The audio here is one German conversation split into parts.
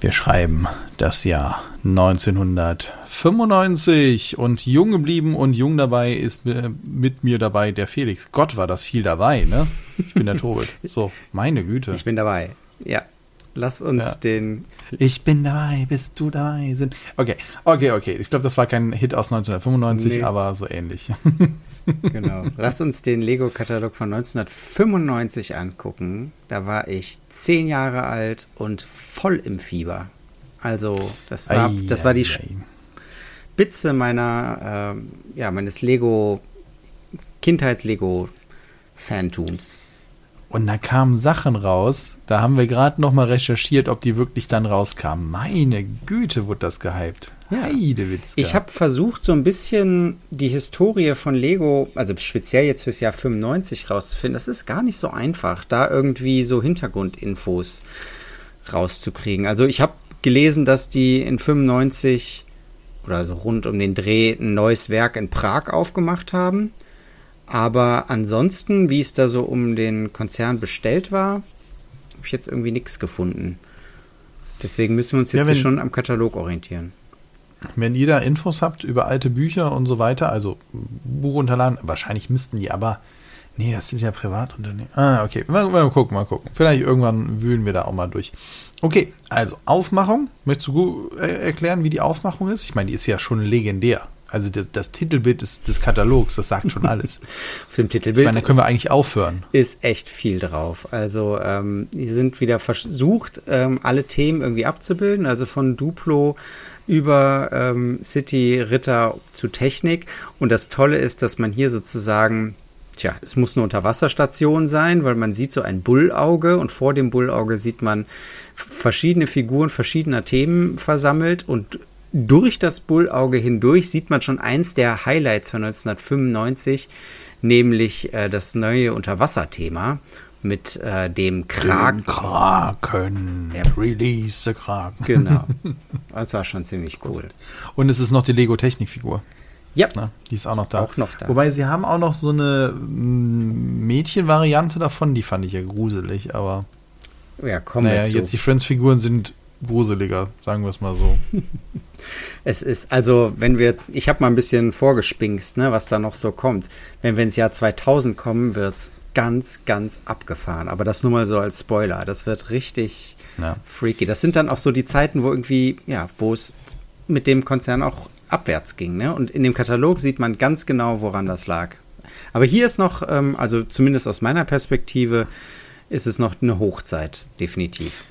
Wir schreiben das Jahr 1995 und jung geblieben und jung dabei ist äh, mit mir dabei der Felix. Gott, war das viel dabei, ne? Ich bin der Tobit. So, meine Güte. Ich bin dabei. Ja. Lass uns ja. den. Ich bin dabei, bist du dabei sind. Okay, okay, okay. Ich glaube, das war kein Hit aus 1995, nee. aber so ähnlich. Genau. Lass uns den Lego-Katalog von 1995 angucken. Da war ich zehn Jahre alt und voll im Fieber. Also, das war, ei, das war die ei, Spitze meiner, äh, ja, meines Lego, Kindheits-Lego-Fantums. Und da kamen Sachen raus, da haben wir gerade noch mal recherchiert, ob die wirklich dann rauskamen. Meine Güte, wurde das gehypt. Ja. Heidewitzka. Ich habe versucht, so ein bisschen die Historie von Lego, also speziell jetzt fürs Jahr 95 rauszufinden. Das ist gar nicht so einfach, da irgendwie so Hintergrundinfos rauszukriegen. Also ich habe gelesen, dass die in 95 oder so rund um den Dreh ein neues Werk in Prag aufgemacht haben. Aber ansonsten, wie es da so um den Konzern bestellt war, habe ich jetzt irgendwie nichts gefunden. Deswegen müssen wir uns jetzt ja, schon am Katalog orientieren. Wenn ihr da Infos habt über alte Bücher und so weiter, also Buch runterladen, wahrscheinlich müssten die aber. Nee, das sind ja Privatunternehmen. Ah, okay. Mal, mal gucken, mal gucken. Vielleicht irgendwann wühlen wir da auch mal durch. Okay, also Aufmachung. Möchtest du äh, erklären, wie die Aufmachung ist? Ich meine, die ist ja schon legendär. Also das, das Titelbild des, des, Katalogs, das sagt schon alles. Auf dem Titelbild. Ich meine, da können wir eigentlich aufhören. Ist echt viel drauf. Also ähm, die sind wieder versucht, ähm, alle Themen irgendwie abzubilden. Also von Duplo über ähm, City, Ritter zu Technik. Und das Tolle ist, dass man hier sozusagen Tja, es muss eine Unterwasserstation sein, weil man sieht so ein Bullauge und vor dem Bullauge sieht man verschiedene Figuren verschiedener Themen versammelt und durch das Bullauge hindurch sieht man schon eins der Highlights von 1995, nämlich äh, das neue Unterwasserthema mit äh, dem Kraken. Den Kraken. Der, Release the Kraken. Genau. Das war schon ziemlich cool. Und es ist noch die Lego-Technikfigur. Ja. Na, die ist auch noch da. Auch noch da. Wobei sie haben auch noch so eine mm, Mädchenvariante davon, die fand ich ja gruselig, aber. Ja, komm naja, jetzt die Friends-Figuren sind gruseliger, sagen wir es mal so. es ist, also, wenn wir, ich habe mal ein bisschen vorgespinkst, ne, was da noch so kommt. Wenn wir ins Jahr 2000 kommen, wird es ganz, ganz abgefahren. Aber das nur mal so als Spoiler. Das wird richtig ja. freaky. Das sind dann auch so die Zeiten, wo irgendwie, ja, wo es mit dem Konzern auch abwärts ging. Ne? Und in dem Katalog sieht man ganz genau, woran das lag. Aber hier ist noch, ähm, also zumindest aus meiner Perspektive, ist es noch eine Hochzeit, definitiv.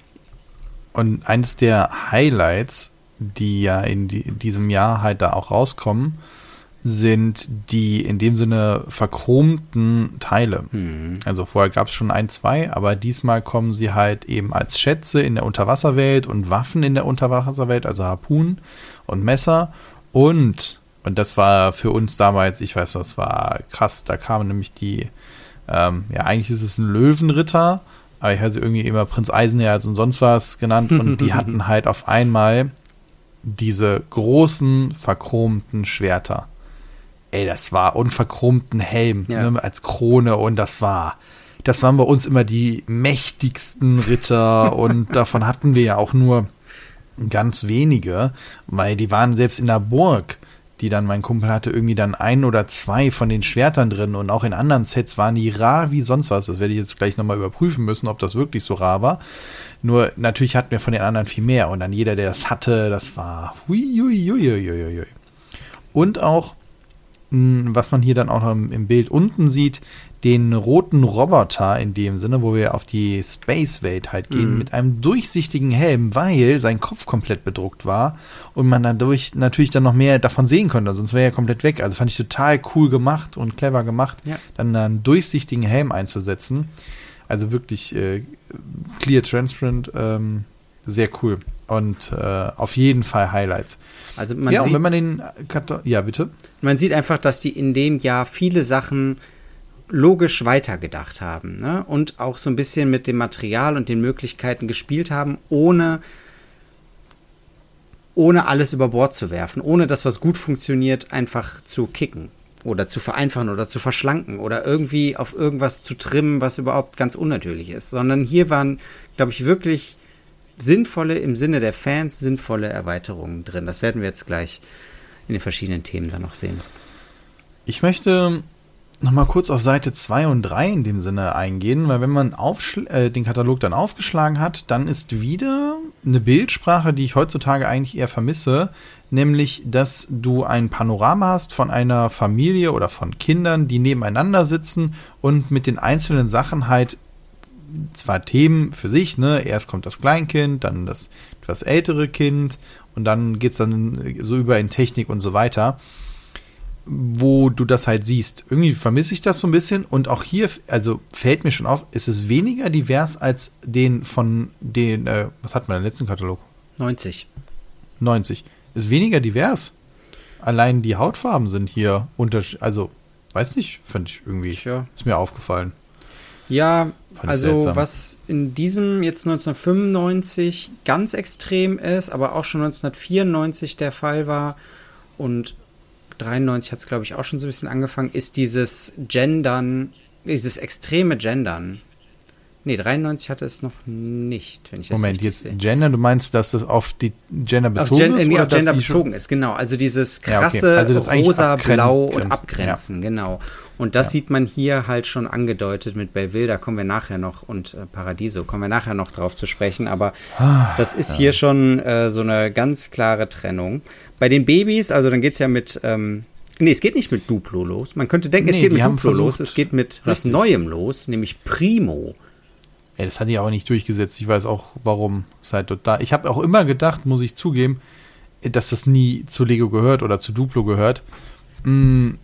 Und eines der Highlights, die ja in, die, in diesem Jahr halt da auch rauskommen, sind die in dem Sinne verchromten Teile. Mhm. Also vorher gab es schon ein, zwei, aber diesmal kommen sie halt eben als Schätze in der Unterwasserwelt und Waffen in der Unterwasserwelt, also Harpunen und Messer. Und, und das war für uns damals, ich weiß was, war krass, da kamen nämlich die, ähm, ja, eigentlich ist es ein Löwenritter, aber ich habe sie irgendwie immer Prinz Eisenherz und sonst was genannt und die hatten halt auf einmal diese großen verchromten Schwerter. Ey, das war unverchromten Helm ja. ne, als Krone und das war, das waren bei uns immer die mächtigsten Ritter und davon hatten wir ja auch nur ganz wenige, weil die waren selbst in der Burg die dann mein Kumpel hatte, irgendwie dann ein oder zwei von den Schwertern drin und auch in anderen Sets waren die rar wie sonst was. Das werde ich jetzt gleich nochmal überprüfen müssen, ob das wirklich so rar war. Nur natürlich hatten wir von den anderen viel mehr und dann jeder, der das hatte, das war hui, Und auch, was man hier dann auch noch im Bild unten sieht, den roten Roboter in dem Sinne, wo wir auf die Space-Welt halt gehen, mhm. mit einem durchsichtigen Helm, weil sein Kopf komplett bedruckt war und man dadurch natürlich dann noch mehr davon sehen konnte, sonst wäre er komplett weg. Also fand ich total cool gemacht und clever gemacht, ja. dann einen durchsichtigen Helm einzusetzen. Also wirklich äh, clear, transparent, ähm, sehr cool. Und äh, auf jeden Fall Highlights. Also man ja, sieht, und wenn man den, ja bitte. Man sieht einfach, dass die in dem Jahr viele Sachen logisch weitergedacht haben ne? und auch so ein bisschen mit dem Material und den Möglichkeiten gespielt haben, ohne, ohne alles über Bord zu werfen, ohne das, was gut funktioniert, einfach zu kicken oder zu vereinfachen oder zu verschlanken oder irgendwie auf irgendwas zu trimmen, was überhaupt ganz unnatürlich ist, sondern hier waren, glaube ich, wirklich sinnvolle, im Sinne der Fans, sinnvolle Erweiterungen drin. Das werden wir jetzt gleich in den verschiedenen Themen dann noch sehen. Ich möchte nochmal kurz auf Seite 2 und 3 in dem Sinne eingehen, weil wenn man äh, den Katalog dann aufgeschlagen hat, dann ist wieder eine Bildsprache, die ich heutzutage eigentlich eher vermisse, nämlich, dass du ein Panorama hast von einer Familie oder von Kindern, die nebeneinander sitzen und mit den einzelnen Sachen halt zwar Themen für sich, ne, erst kommt das Kleinkind, dann das etwas ältere Kind und dann geht's dann so über in Technik und so weiter wo du das halt siehst. Irgendwie vermisse ich das so ein bisschen und auch hier, also fällt mir schon auf, ist es weniger divers als den von den, äh, was hat man im letzten Katalog? 90. 90. Ist weniger divers. Allein die Hautfarben sind hier unterschiedlich, also, weiß nicht, finde ich irgendwie, Tja. ist mir aufgefallen. Ja, also seltsam. was in diesem jetzt 1995 ganz extrem ist, aber auch schon 1994 der Fall war und 93 hat es, glaube ich, auch schon so ein bisschen angefangen, ist dieses Gendern, dieses extreme Gendern. Nee, 93 hatte es noch nicht, wenn ich das Moment, jetzt sehe. Gender, du meinst, dass das auf die Gender bezogen Gen ist? Nee, auf Gender bezogen ist, genau. Also dieses krasse ja, okay. also rosa, blau und abgrenzen, ja. genau. Und das ja. sieht man hier halt schon angedeutet mit Belleville, da kommen wir nachher noch, und äh, Paradiso, kommen wir nachher noch drauf zu sprechen, aber ah, das ist hier schon äh, so eine ganz klare Trennung. Bei den Babys, also dann geht es ja mit, ähm, nee, es geht nicht mit Duplo los. Man könnte denken, nee, es geht mit Duplo los, es geht mit was Neuem los, nämlich Primo. Ja, das hatte ich aber nicht durchgesetzt. Ich weiß auch, warum. Es halt total. Ich habe auch immer gedacht, muss ich zugeben, dass das nie zu Lego gehört oder zu Duplo gehört. Mm,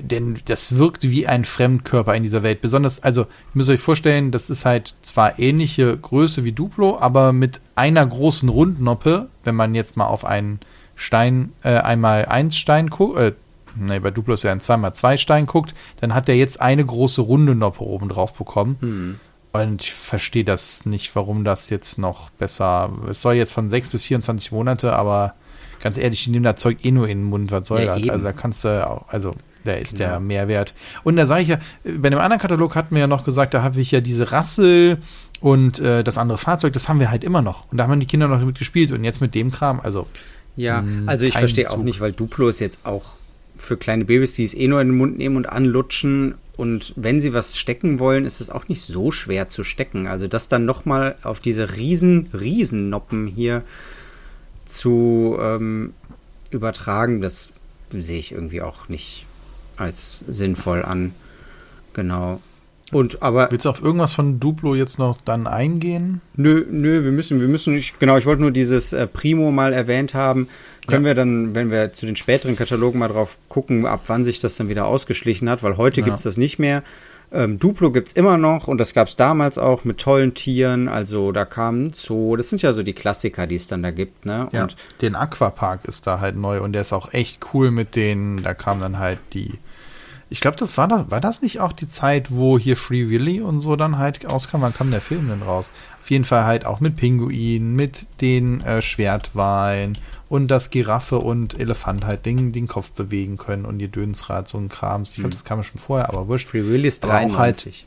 denn das wirkt wie ein Fremdkörper in dieser Welt. Besonders, also, ihr müsst euch vorstellen, das ist halt zwar ähnliche Größe wie Duplo, aber mit einer großen Rundnoppe, wenn man jetzt mal auf einen Stein, äh, einmal eins Stein guckt, äh, nee, bei Duplo ist ja ein zweimal zwei Stein guckt, dann hat der jetzt eine große runde Noppe oben drauf bekommen. Hm. Und ich verstehe das nicht, warum das jetzt noch besser. Es soll jetzt von 6 bis 24 Monate, aber ganz ehrlich, die nehmen das Zeug eh nur in den Mund, was soll ja, das? Also da kannst du auch, also da ist genau. der Mehrwert. Und da sage ich ja, bei dem anderen Katalog hatten wir ja noch gesagt, da habe ich ja diese Rassel und äh, das andere Fahrzeug, das haben wir halt immer noch. Und da haben die Kinder noch damit gespielt und jetzt mit dem Kram, also. Ja, hm, also ich verstehe auch nicht, weil Duplo ist jetzt auch für kleine Babys, die es eh nur in den Mund nehmen und anlutschen und wenn sie was stecken wollen, ist es auch nicht so schwer zu stecken. Also das dann nochmal auf diese riesen, riesen Noppen hier zu ähm, übertragen, das sehe ich irgendwie auch nicht als sinnvoll an. Genau. Und aber. Willst du auf irgendwas von Duplo jetzt noch dann eingehen? Nö, nö, wir müssen, wir müssen nicht. Genau, ich wollte nur dieses äh, Primo mal erwähnt haben. Können ja. wir dann, wenn wir zu den späteren Katalogen mal drauf gucken, ab wann sich das dann wieder ausgeschlichen hat, weil heute ja. gibt es das nicht mehr. Ähm, Duplo gibt es immer noch und das gab es damals auch mit tollen Tieren. Also da kam ein Zoo. Das sind ja so die Klassiker, die es dann da gibt. Ne? Ja, und den Aquapark ist da halt neu und der ist auch echt cool mit denen. Da kam dann halt die ich glaube, das war das, war das nicht auch die Zeit, wo hier Free Willy und so dann halt auskam? Wann kam der Film denn raus? Auf jeden Fall halt auch mit Pinguinen, mit den äh, Schwertwahlen und dass Giraffe und Elefant halt den, den Kopf bewegen können und ihr Dönsrad, so ein Krams. Ich glaube, hm. das kam ja schon vorher, aber wurscht. Free Willy ist 93. Halt,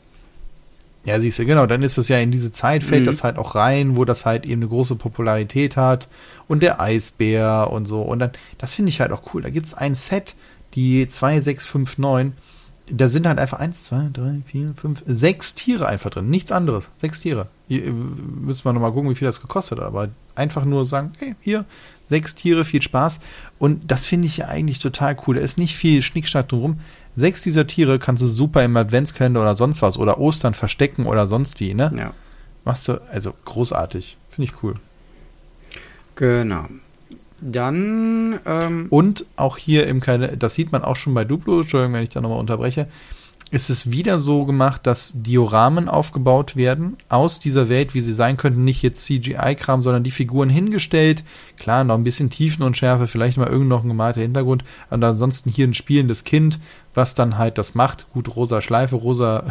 ja, siehst du, genau, dann ist es ja in diese Zeit, fällt mhm. das halt auch rein, wo das halt eben eine große Popularität hat und der Eisbär und so. Und dann, das finde ich halt auch cool. Da gibt es ein Set, die 2659, da sind halt einfach 1, 2, 3, 4, 5, 6 Tiere einfach drin. Nichts anderes. Sechs Tiere. Hier äh, müssen wir nochmal gucken, wie viel das gekostet hat. Aber einfach nur sagen, hey, hier, sechs Tiere, viel Spaß. Und das finde ich ja eigentlich total cool. Da ist nicht viel Schnickschnack drum. Sechs dieser Tiere kannst du super im Adventskalender oder sonst was oder Ostern verstecken oder sonst wie, ne? Ja. Machst du, also großartig. Finde ich cool. Genau. Dann. Ähm und auch hier im Kalender, das sieht man auch schon bei Duplo, Entschuldigung, wenn ich da nochmal unterbreche, ist es wieder so gemacht, dass Dioramen aufgebaut werden aus dieser Welt, wie sie sein könnten. Nicht jetzt CGI-Kram, sondern die Figuren hingestellt. Klar, noch ein bisschen Tiefenunschärfe, vielleicht mal irgend noch ein gemalter Hintergrund. Und ansonsten hier ein spielendes Kind, was dann halt das macht. Gut, rosa Schleife, rosa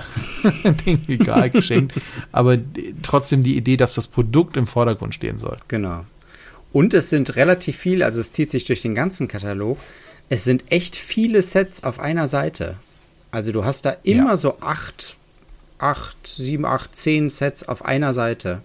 Ding, egal, geschenkt. Aber trotzdem die Idee, dass das Produkt im Vordergrund stehen soll. Genau. Und es sind relativ viele, also es zieht sich durch den ganzen Katalog. Es sind echt viele Sets auf einer Seite. Also du hast da immer ja. so acht, acht, sieben, acht, zehn Sets auf einer Seite.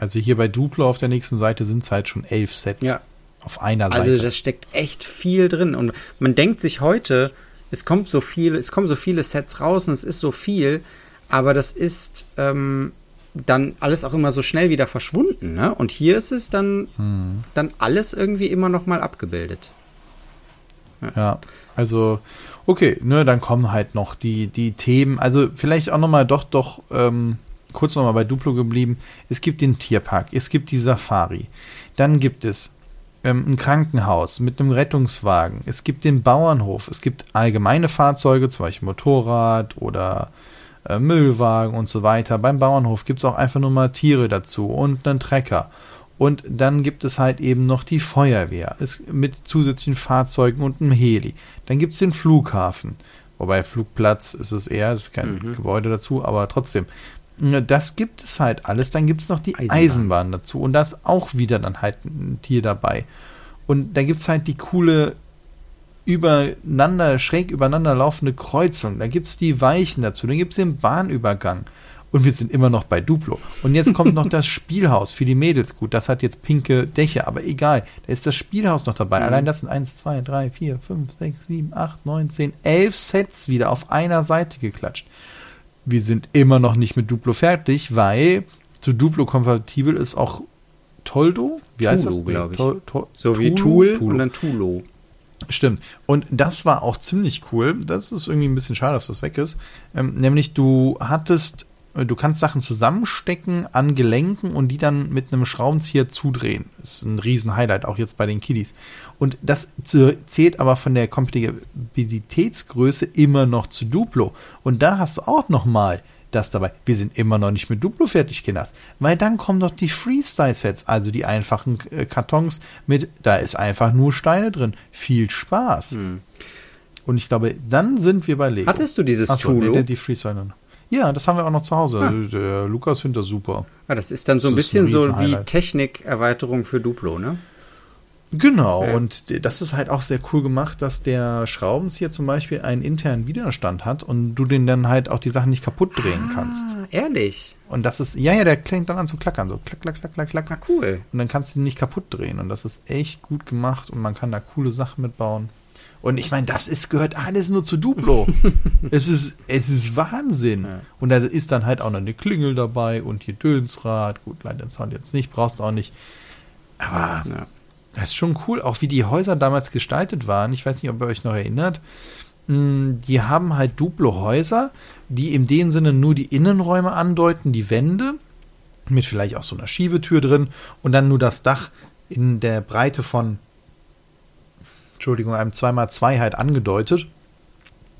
Also hier bei Duplo auf der nächsten Seite sind es halt schon elf Sets. Ja. Auf einer Seite. Also das steckt echt viel drin. Und man denkt sich heute, es kommt so viel, es kommen so viele Sets raus und es ist so viel, aber das ist ähm, dann alles auch immer so schnell wieder verschwunden. Ne? Und hier ist es dann, hm. dann alles irgendwie immer noch mal abgebildet. Ja, ja also okay, ne, dann kommen halt noch die, die Themen, also vielleicht auch noch mal doch, doch ähm, kurz noch mal bei Duplo geblieben. Es gibt den Tierpark, es gibt die Safari, dann gibt es ähm, ein Krankenhaus mit einem Rettungswagen, es gibt den Bauernhof, es gibt allgemeine Fahrzeuge, zum Beispiel Motorrad oder äh, Müllwagen und so weiter. Beim Bauernhof gibt es auch einfach nur mal Tiere dazu und einen Trecker. Und dann gibt es halt eben noch die Feuerwehr es, mit zusätzlichen Fahrzeugen und einem Heli. Dann gibt es den Flughafen. Wobei Flugplatz ist es eher, es ist kein mhm. Gebäude dazu, aber trotzdem. Das gibt es halt alles. Dann gibt es noch die Eisenbahn. Eisenbahn. dazu. Und da ist auch wieder dann halt ein Tier dabei. Und da gibt es halt die coole übereinander, schräg übereinander laufende Kreuzung. Da gibt es die Weichen dazu. Dann gibt es den Bahnübergang. Und wir sind immer noch bei Duplo. Und jetzt kommt noch das Spielhaus für die Mädels. Gut, das hat jetzt pinke Dächer, aber egal. Da ist das Spielhaus noch dabei. Mhm. Allein das sind 1, 2, 3, 4, 5, 6, 7, 8, 9, 10, 11 Sets wieder auf einer Seite geklatscht. Wir sind immer noch nicht mit Duplo fertig, weil zu Duplo kompatibel ist auch Toldo. Wie Tulo, heißt das? glaube ich. Tol, Tol, so wie Tool Tulo. und dann Tulo. Stimmt. Und das war auch ziemlich cool. Das ist irgendwie ein bisschen schade, dass das weg ist. Ähm, nämlich du hattest, äh, du kannst Sachen zusammenstecken an Gelenken und die dann mit einem Schraubenzieher zudrehen. Das ist ein riesen Highlight, auch jetzt bei den Kiddies. Und das zählt aber von der Kompatibilitätsgröße immer noch zu Duplo. Und da hast du auch noch mal das dabei. Wir sind immer noch nicht mit Duplo fertig, Kinders. Weil dann kommen doch die Freestyle-Sets, also die einfachen äh, Kartons mit, da ist einfach nur Steine drin. Viel Spaß. Hm. Und ich glaube, dann sind wir bei Lego. Hattest du dieses Achso, Tulo? Die Freestyle. Ja, das haben wir auch noch zu Hause. Ah. Der Lukas findet das super. Ja, das ist dann so ein das bisschen ein so wie Technikerweiterung für Duplo, ne? Genau, ja. und das ist halt auch sehr cool gemacht, dass der Schraubenzieher zum Beispiel einen internen Widerstand hat und du den dann halt auch die Sachen nicht kaputt drehen ah, kannst. Ehrlich? Und das ist, ja, ja, der klingt dann an zu klackern, so klack, klack, klack, klack, klack. Ah, cool. Und dann kannst du ihn nicht kaputt drehen und das ist echt gut gemacht und man kann da coole Sachen mitbauen. Und ich meine, das ist, gehört alles nur zu Duplo. es, ist, es ist Wahnsinn. Ja. Und da ist dann halt auch noch eine Klingel dabei und hier Dönsrad. Gut, leider Sound jetzt nicht, brauchst du auch nicht. Aber ja. Das ist schon cool, auch wie die Häuser damals gestaltet waren. Ich weiß nicht, ob ihr euch noch erinnert. Hm, die haben halt Duplo-Häuser, die in dem Sinne nur die Innenräume andeuten, die Wände, mit vielleicht auch so einer Schiebetür drin und dann nur das Dach in der Breite von, Entschuldigung, einem 2x2 halt angedeutet.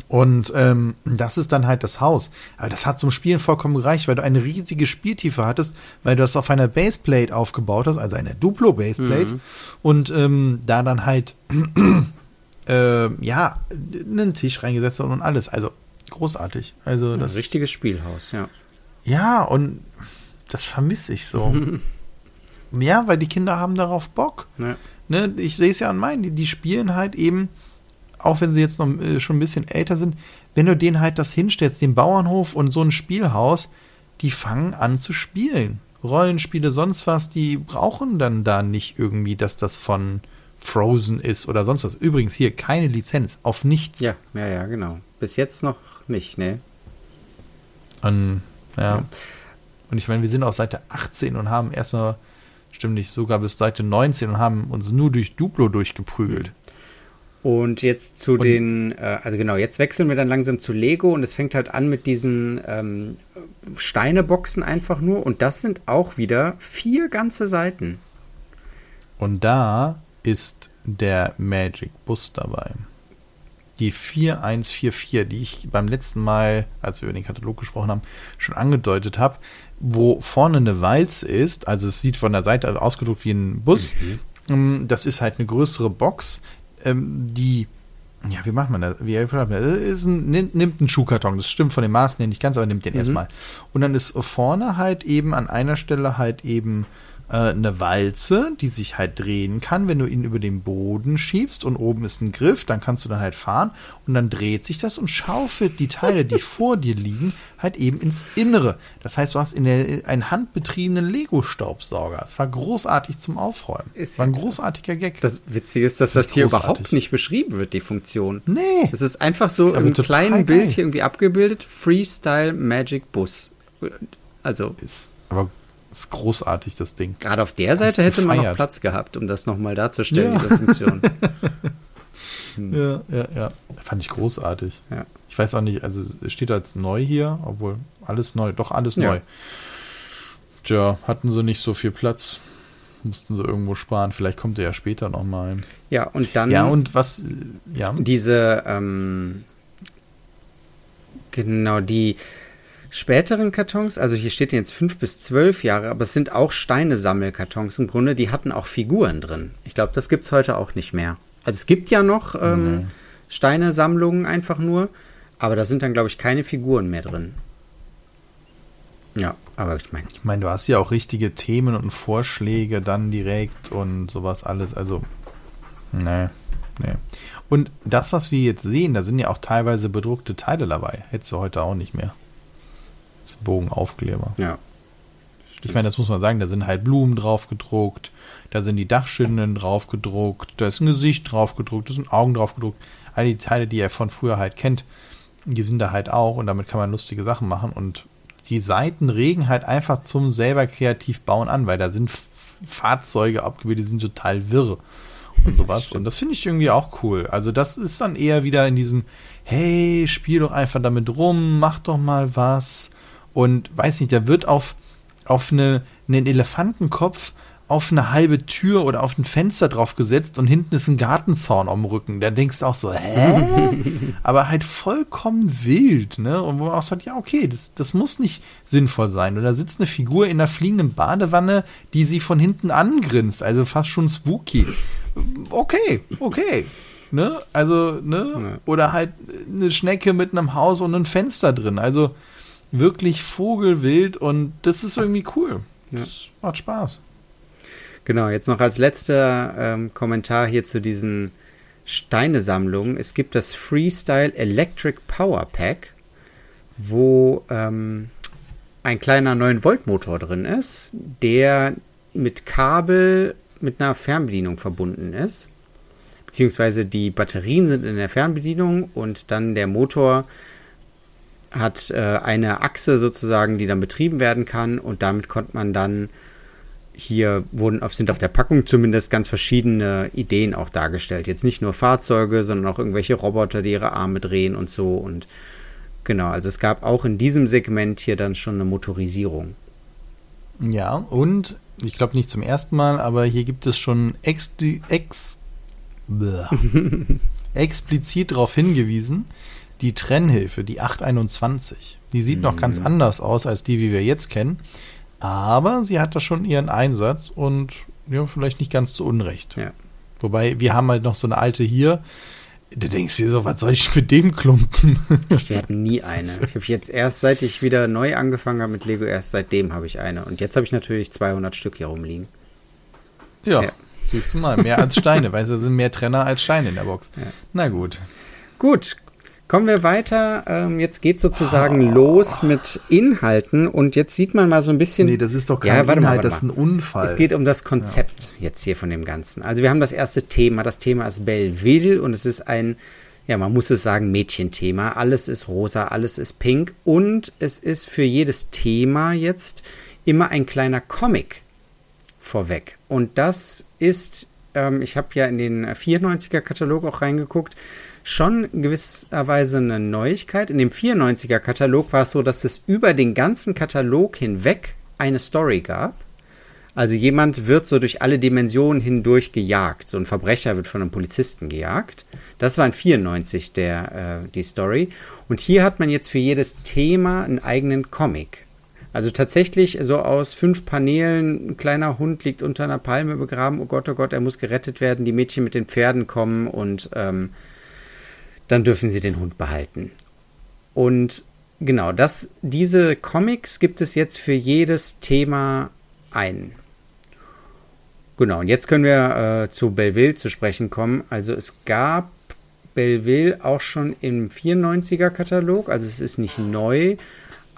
Und ähm, das ist dann halt das Haus. Aber das hat zum Spielen vollkommen gereicht, weil du eine riesige Spieltiefe hattest, weil du das auf einer Baseplate aufgebaut hast, also einer Duplo-Baseplate. Mhm. Und ähm, da dann halt, äh, ja, einen Tisch reingesetzt und alles. Also großartig. Also das Ein richtiges Spielhaus, ja. Ja, und das vermisse ich so. ja, weil die Kinder haben darauf Bock. Ja. Ne, ich sehe es ja an meinen, die, die spielen halt eben auch wenn sie jetzt noch äh, schon ein bisschen älter sind, wenn du denen halt das hinstellst, den Bauernhof und so ein Spielhaus, die fangen an zu spielen. Rollenspiele, sonst was, die brauchen dann da nicht irgendwie, dass das von Frozen ist oder sonst was. Übrigens hier keine Lizenz, auf nichts. Ja, ja, ja, genau. Bis jetzt noch nicht, ne? Und, ja. ja. Und ich meine, wir sind auf Seite 18 und haben erstmal, stimmt nicht, sogar bis Seite 19 und haben uns nur durch Duplo durchgeprügelt. Und jetzt zu und den, äh, also genau, jetzt wechseln wir dann langsam zu Lego und es fängt halt an mit diesen ähm, Steineboxen einfach nur. Und das sind auch wieder vier ganze Seiten. Und da ist der Magic Bus dabei. Die 4144, die ich beim letzten Mal, als wir über den Katalog gesprochen haben, schon angedeutet habe, wo vorne eine Walz ist, also es sieht von der Seite ausgedruckt wie ein Bus. Mhm. Ähm, das ist halt eine größere Box, ähm, die, ja, wie macht man das? Wie man das? Ist ein, nimmt, nimmt einen Schuhkarton, das stimmt von den Maßen her nicht ganz, aber nimmt den mhm. erstmal. Und dann ist vorne halt eben an einer Stelle halt eben äh, eine Walze, die sich halt drehen kann, wenn du ihn über den Boden schiebst und oben ist ein Griff, dann kannst du dann halt fahren und dann dreht sich das und schaufelt die Teile, die vor dir liegen, halt eben ins Innere. Das heißt, du hast in der, einen handbetriebenen Lego-Staubsauger. Es war großartig zum Aufräumen. Ist war ein großartiger Gag. Das Witzige ist, dass Das das, hier großartig. überhaupt nicht beschrieben wird, die Funktion. nee. Es ist einfach so im kleinen geil. Bild hier irgendwie abgebildet. Freestyle Magic Bus. Also, Ist, aber ist großartig, das Ding. gerade auf der Seite hätte man noch gefeiert. Platz gehabt, um das nochmal darzustellen, Ja. diese Funktion. Ja, ja, ja. Fand ich großartig. Ja. Ich weiß auch nicht, also es steht als neu hier, obwohl alles neu, doch alles Ja. neu. Tja, hatten sie nicht so viel Platz. Mussten sie irgendwo sparen. Vielleicht kommt er ja später nochmal. Ja, und dann Ja, und was, ja, diese, ähm, genau, die späteren Kartons, also hier steht jetzt fünf bis zwölf Jahre, aber es sind auch Steine-Sammelkartons im Grunde, die hatten auch Figuren drin. Ich glaube, das gibt es heute auch nicht mehr. Also es gibt ja noch ähm, Steine-Sammlungen einfach nur, aber da sind dann, glaube ich, keine Figuren mehr drin. Ja, aber ich meine, ich meine, du hast ja auch richtige Themen und Vorschläge dann direkt und sowas alles. Also, nee, nee. Und das, was wir jetzt sehen, da sind ja auch teilweise bedruckte Teile dabei. Hättest du heute auch nicht mehr. Das ist ein Bogenaufkleber. ja. Ich meine, das muss man sagen, da sind halt Blumen drauf gedruckt, da sind die Dachschinden drauf gedruckt, da ist ein Gesicht drauf gedruckt, da sind Augen drauf gedruckt. All die Teile, die er von früher halt kennt, die sind da halt auch und damit kann man lustige Sachen machen und die Seiten regen halt einfach zum selber kreativ bauen an, weil da sind Fahrzeuge abgebildet, die sind total wirr und sowas. und das finde ich irgendwie auch cool. Also das ist dann eher wieder in diesem, hey, spiel doch einfach damit rum, mach doch mal was. Und weiß nicht, da wird auf, auf eine, einen Elefantenkopf auf eine halbe Tür oder auf ein Fenster drauf gesetzt und hinten ist ein Gartenzaun am Rücken. Da denkst du auch so, hä? Aber halt vollkommen wild, ne? Und wo man auch sagt, ja, okay, das, das muss nicht sinnvoll sein. Und da sitzt eine Figur in einer fliegenden Badewanne, die sie von hinten angrinst. Also fast schon spooky. Okay, okay. Ne? Also, ne? Oder halt eine Schnecke mit einem Haus und einem Fenster drin. Also wirklich vogelwild und das ist irgendwie cool. Das macht Spaß. Genau, jetzt noch als letzter ähm, Kommentar hier zu diesen Steinesammlungen. Es gibt das Freestyle Electric Power Pack, wo ähm, ein kleiner 9-Volt-Motor drin ist, der mit Kabel mit einer Fernbedienung verbunden ist. Beziehungsweise die Batterien sind in der Fernbedienung und dann der Motor hat äh, eine Achse sozusagen, die dann betrieben werden kann und damit konnte man dann hier wurden auf, sind auf der Packung zumindest ganz verschiedene Ideen auch dargestellt. Jetzt nicht nur Fahrzeuge, sondern auch irgendwelche Roboter, die ihre Arme drehen und so. Und genau, also es gab auch in diesem Segment hier dann schon eine Motorisierung. Ja, und ich glaube nicht zum ersten Mal, aber hier gibt es schon ex, ex, explizit darauf hingewiesen, die Trennhilfe, die 821. Die sieht noch ganz anders aus als die, wie wir jetzt kennen. Aber sie hat da schon ihren Einsatz und ja, vielleicht nicht ganz zu Unrecht. Ja. Wobei, wir haben halt noch so eine alte hier. Du denkst dir so, was soll ich mit dem Klumpen? Wir hatten nie eine. Ich habe jetzt erst, seit ich wieder neu angefangen habe mit Lego, erst seitdem habe ich eine. Und jetzt habe ich natürlich 200 Stück hier rumliegen. ja, Ja. siehst du mal, mehr als Steine, weil es sind mehr Trenner als Steine in der Box. Ja. Na gut. Gut, kommen wir weiter. Ähm, jetzt geht sozusagen los mit Inhalten und jetzt sieht man mal so ein bisschen. Nee, das ist doch kein Ja, warte mal, Inhalt, warte das ist mal. ein Unfall. Es geht um das Konzept jetzt hier von dem Ganzen. Also wir haben das erste Thema. Das Thema ist Belleville und es ist ein, ja, man muss es sagen, Mädchenthema. Alles ist rosa, alles ist pink und es ist für jedes Thema jetzt immer ein kleiner Comic vorweg. Und das ist, ähm, ich habe ja in den 94er Katalog auch reingeguckt, schon gewisserweise eine Neuigkeit. In dem 94er Katalog war es so, dass es über den ganzen Katalog hinweg eine Story gab. Also jemand wird so durch alle Dimensionen hindurch gejagt. So ein Verbrecher wird von einem Polizisten gejagt. Das war in 94 der, äh, die Story. Und hier hat man jetzt für jedes Thema einen eigenen Comic. Also tatsächlich so aus fünf Paneelen, ein kleiner Hund liegt unter einer Palme begraben, oh Gott, oh Gott, er muss gerettet werden, die Mädchen mit den Pferden kommen und ähm, dann dürfen sie den Hund behalten. Und genau, das, diese Comics gibt es jetzt für jedes Thema ein. Genau, und jetzt können wir äh, zu Belleville zu sprechen kommen. Also es gab Belleville auch schon im 94er Katalog, also es ist nicht neu,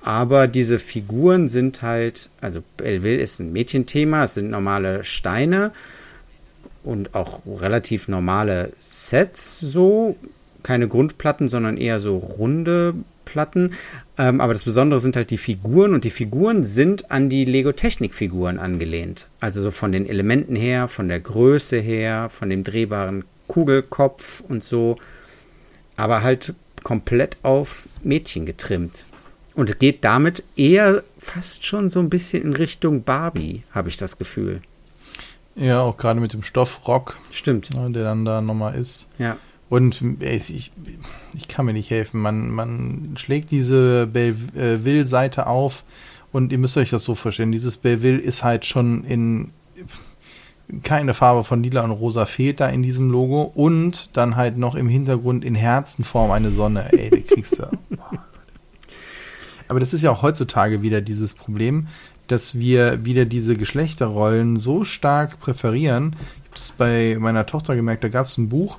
aber diese Figuren sind halt, also Belleville ist ein Mädchenthema, es sind normale Steine und auch relativ normale Sets so, keine Grundplatten, sondern eher so runde Platten. Ähm, aber das Besondere sind halt die Figuren und die Figuren sind an die Lego-Technik-Figuren angelehnt. Also so von den Elementen her, von der Größe her, von dem drehbaren Kugelkopf und so. Aber halt komplett auf Mädchen getrimmt. Und es geht damit eher fast schon so ein bisschen in Richtung Barbie, habe ich das Gefühl. Ja, auch gerade mit dem Stoffrock. Stimmt. Ne, der dann da nochmal ist. Ja. Und ich, ich kann mir nicht helfen. Man, man schlägt diese Belleville-Seite auf und ihr müsst euch das so vorstellen. Dieses Belleville ist halt schon in keine Farbe von lila und rosa fehlt da in diesem Logo und dann halt noch im Hintergrund in Herzenform eine Sonne. Ey, die kriegst du. Aber das ist ja auch heutzutage wieder dieses Problem, dass wir wieder diese Geschlechterrollen so stark präferieren. Ich habe das bei meiner Tochter gemerkt, da gab es ein Buch,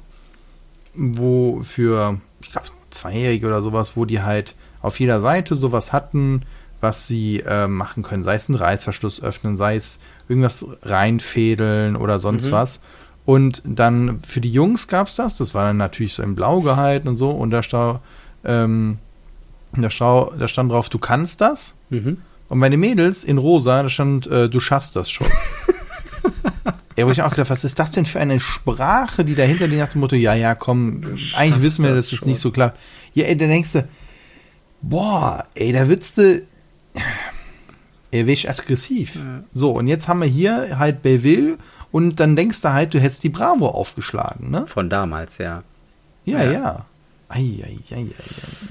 wo für, ich glaube, Zweijährige oder sowas, wo die halt auf jeder Seite sowas hatten, was sie äh, machen können. Sei es einen Reißverschluss öffnen, sei es irgendwas reinfädeln oder sonst mhm. was. Und dann für die Jungs gab es das, das war dann natürlich so in Blau gehalten und so, und da, stau, ähm, da, stau, da stand drauf, du kannst das. Mhm. Und meine Mädels in Rosa, da stand, äh, du schaffst das schon. Ja, wo ich auch gedacht, was ist das denn für eine Sprache, die dahinter liegt nach dem Motto, ja, ja, komm, eigentlich wissen wir, das dass das nicht so klar. Ja, ey, dann denkst du, boah, ey, da würdest du, er wirst aggressiv. Ja. So, und jetzt haben wir hier halt Belleville und dann denkst du halt, du hättest die Bravo aufgeschlagen, ne? Von damals, ja. Ja, ja. ja. Ei, ei, ei, ei,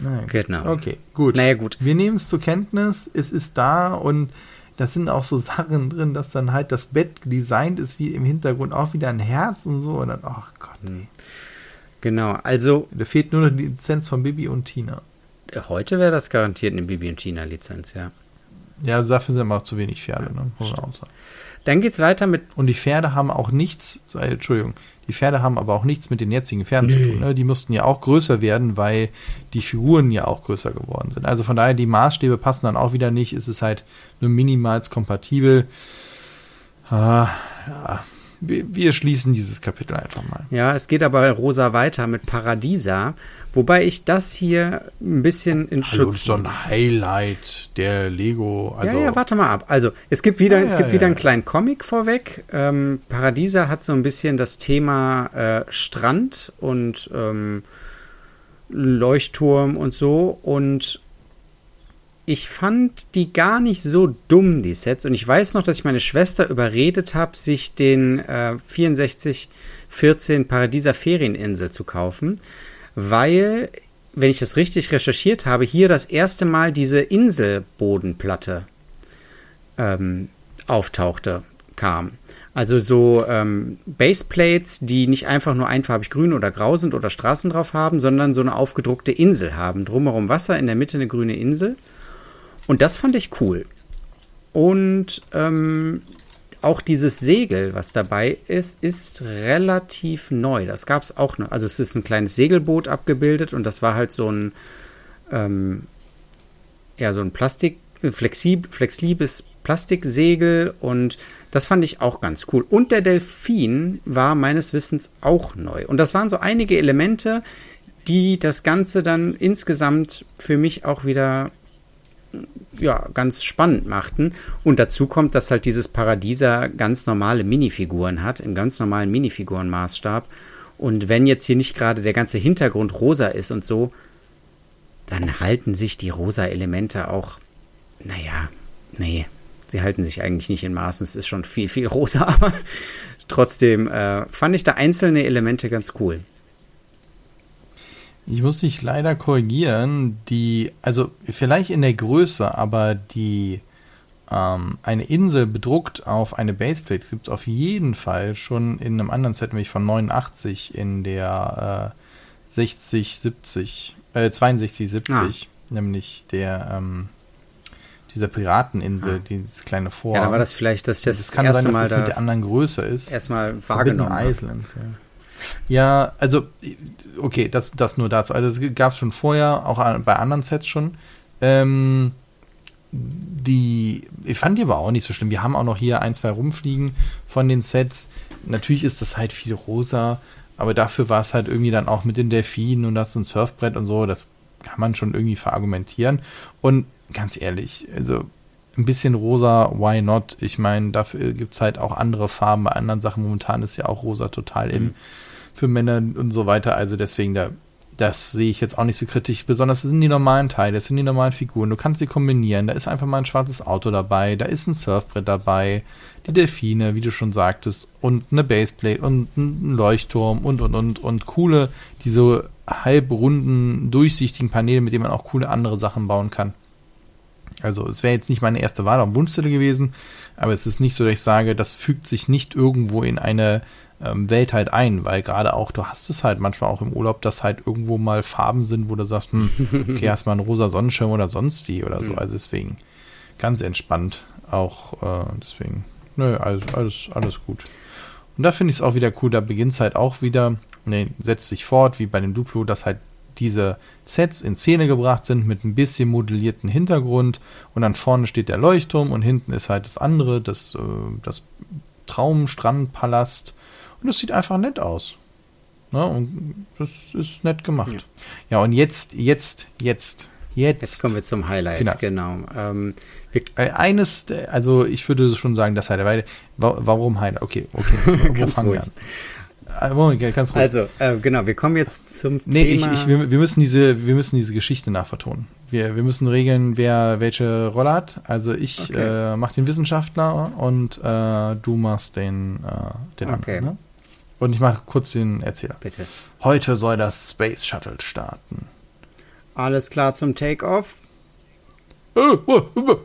ei. Genau. Okay, gut. Naja, gut. Wir nehmen es zur Kenntnis, es ist da und da sind auch so Sachen drin, dass dann halt das Bett designt ist, wie im Hintergrund auch wieder ein Herz und so. Und dann, ach Gott, ey. Hm. Genau, also. Da fehlt nur noch die Lizenz von Bibi und Tina. Heute wäre das garantiert eine Bibi und Tina-Lizenz, ja. Ja, dafür sind aber auch zu wenig Pferde, ne? Muss man auch sagen. Dann geht's weiter mit. Und die Pferde haben auch nichts, Entschuldigung, die Pferde haben aber auch nichts mit den jetzigen Pferden nee. zu tun. Ne? Die mussten ja auch größer werden, weil die Figuren ja auch größer geworden sind. Also von daher, die Maßstäbe passen dann auch wieder nicht. Es ist halt nur minimals kompatibel. Ah, ja. Wir, wir schließen dieses Kapitel einfach mal. Ja, es geht aber rosa weiter mit Paradisa. Wobei ich das hier ein bisschen in Hallo, Schutz. Das ist doch ein Highlight der Lego. Also ja, ja, warte mal ab. Also es gibt wieder, ja, es gibt ja, wieder einen kleinen Comic vorweg. Ähm, Paradisa hat so ein bisschen das Thema äh, Strand und ähm, Leuchtturm und so. Und ich fand die gar nicht so dumm, die Sets. Und ich weiß noch, dass ich meine Schwester überredet habe, sich den äh, 6414 Paradisa Ferieninsel zu kaufen weil, wenn ich das richtig recherchiert habe, hier das erste Mal diese Inselbodenplatte ähm, auftauchte, kam. Also so ähm, Baseplates, die nicht einfach nur einfarbig grün oder grau sind oder Straßen drauf haben, sondern so eine aufgedruckte Insel haben. Drumherum Wasser, in der Mitte eine grüne Insel. Und das fand ich cool. Und ähm, auch dieses Segel, was dabei ist, ist relativ neu. Das gab es auch noch. Also es ist ein kleines Segelboot abgebildet und das war halt so ein, ähm, ja, so ein Plastik, flexib, flexibles Plastiksegel und das fand ich auch ganz cool. Und der Delfin war meines Wissens auch neu. Und das waren so einige Elemente, die das Ganze dann insgesamt für mich auch wieder ja, ganz spannend machten. Und dazu kommt, dass halt dieses Paradieser ganz normale Minifiguren hat, im ganz normalen Minifigurenmaßstab. Und wenn jetzt hier nicht gerade der ganze Hintergrund rosa ist und so, dann halten sich die rosa Elemente auch, naja, nee, sie halten sich eigentlich nicht in Maßen. Es ist schon viel, viel rosa, aber trotzdem äh, fand ich da einzelne Elemente ganz cool. Ich muss dich leider korrigieren. Die, also vielleicht in der Größe, aber die ähm, eine Insel bedruckt auf eine Baseplate gibt es auf jeden Fall schon in einem anderen Set, nämlich von 89 in der äh, 60, 70, äh, 62, 70, ah. nämlich der ähm, dieser Pirateninsel, ah. dieses kleine Vor. Ja, da war das vielleicht das, das, das kann erste sein, dass Mal das mit der anderen größer ist. Erstmal wahrgenommen. Islands, ja. Ja, also, okay, das, das nur dazu. Also, es gab es schon vorher, auch bei anderen Sets schon. Ähm, die, ich fand die aber auch nicht so schlimm. Wir haben auch noch hier ein, zwei rumfliegen von den Sets. Natürlich ist das halt viel rosa, aber dafür war es halt irgendwie dann auch mit den Delfinen und das ein Surfbrett und so. Das kann man schon irgendwie verargumentieren. Und ganz ehrlich, also ein bisschen rosa, why not? Ich meine, dafür gibt es halt auch andere Farben bei anderen Sachen. Momentan ist ja auch rosa total in mhm. Für Männer und so weiter. Also deswegen, da das sehe ich jetzt auch nicht so kritisch. Besonders sind die normalen Teile, das sind die normalen Figuren. Du kannst sie kombinieren. Da ist einfach mal ein schwarzes Auto dabei, da ist ein Surfbrett dabei, die Delfine, wie du schon sagtest, und eine Baseplate und ein Leuchtturm und und und und coole, diese halbrunden, durchsichtigen Paneele, mit denen man auch coole andere Sachen bauen kann. Also es wäre jetzt nicht meine erste Wahl am Wunschzettel gewesen, aber es ist nicht so, dass ich sage, das fügt sich nicht irgendwo in eine ähm, Welt halt ein, weil gerade auch, du hast es halt manchmal auch im Urlaub, dass halt irgendwo mal Farben sind, wo du sagst, hm, okay, hast mal einen rosa Sonnenschirm oder sonst wie oder so. Also deswegen ganz entspannt auch, äh, deswegen, nö, alles, alles, alles gut. Und da finde ich es auch wieder cool, da beginnt es halt auch wieder, ne, setzt sich fort, wie bei dem Duplo, dass halt diese Sets in Szene gebracht sind mit ein bisschen modellierten Hintergrund und dann vorne steht der Leuchtturm und hinten ist halt das andere, das, äh, das Traumstrandpalast und es sieht einfach nett aus. Ne? Und das ist nett gemacht. Ja. ja, und jetzt, jetzt, jetzt, jetzt. Jetzt kommen wir zum Highlight, genau. genau. Ähm, äh, Eines, also ich würde schon sagen, das Highlight. Warum Highlight? Okay, okay. Wo fangen wir an? Äh, Moment, ganz ruhig. Also, äh, genau, wir kommen jetzt zum nee, Thema. Nee, ich, ich, wir, wir, müssen diese, wir müssen diese Geschichte nachvertonen. Wir, wir müssen regeln, wer welche Rolle hat. Also ich okay. äh, mach den Wissenschaftler und äh, du machst den, äh, den okay. anderen. Ne? Und ich mache kurz den Erzähler. Bitte. Heute soll das Space Shuttle starten. Alles klar zum Takeoff? Äh,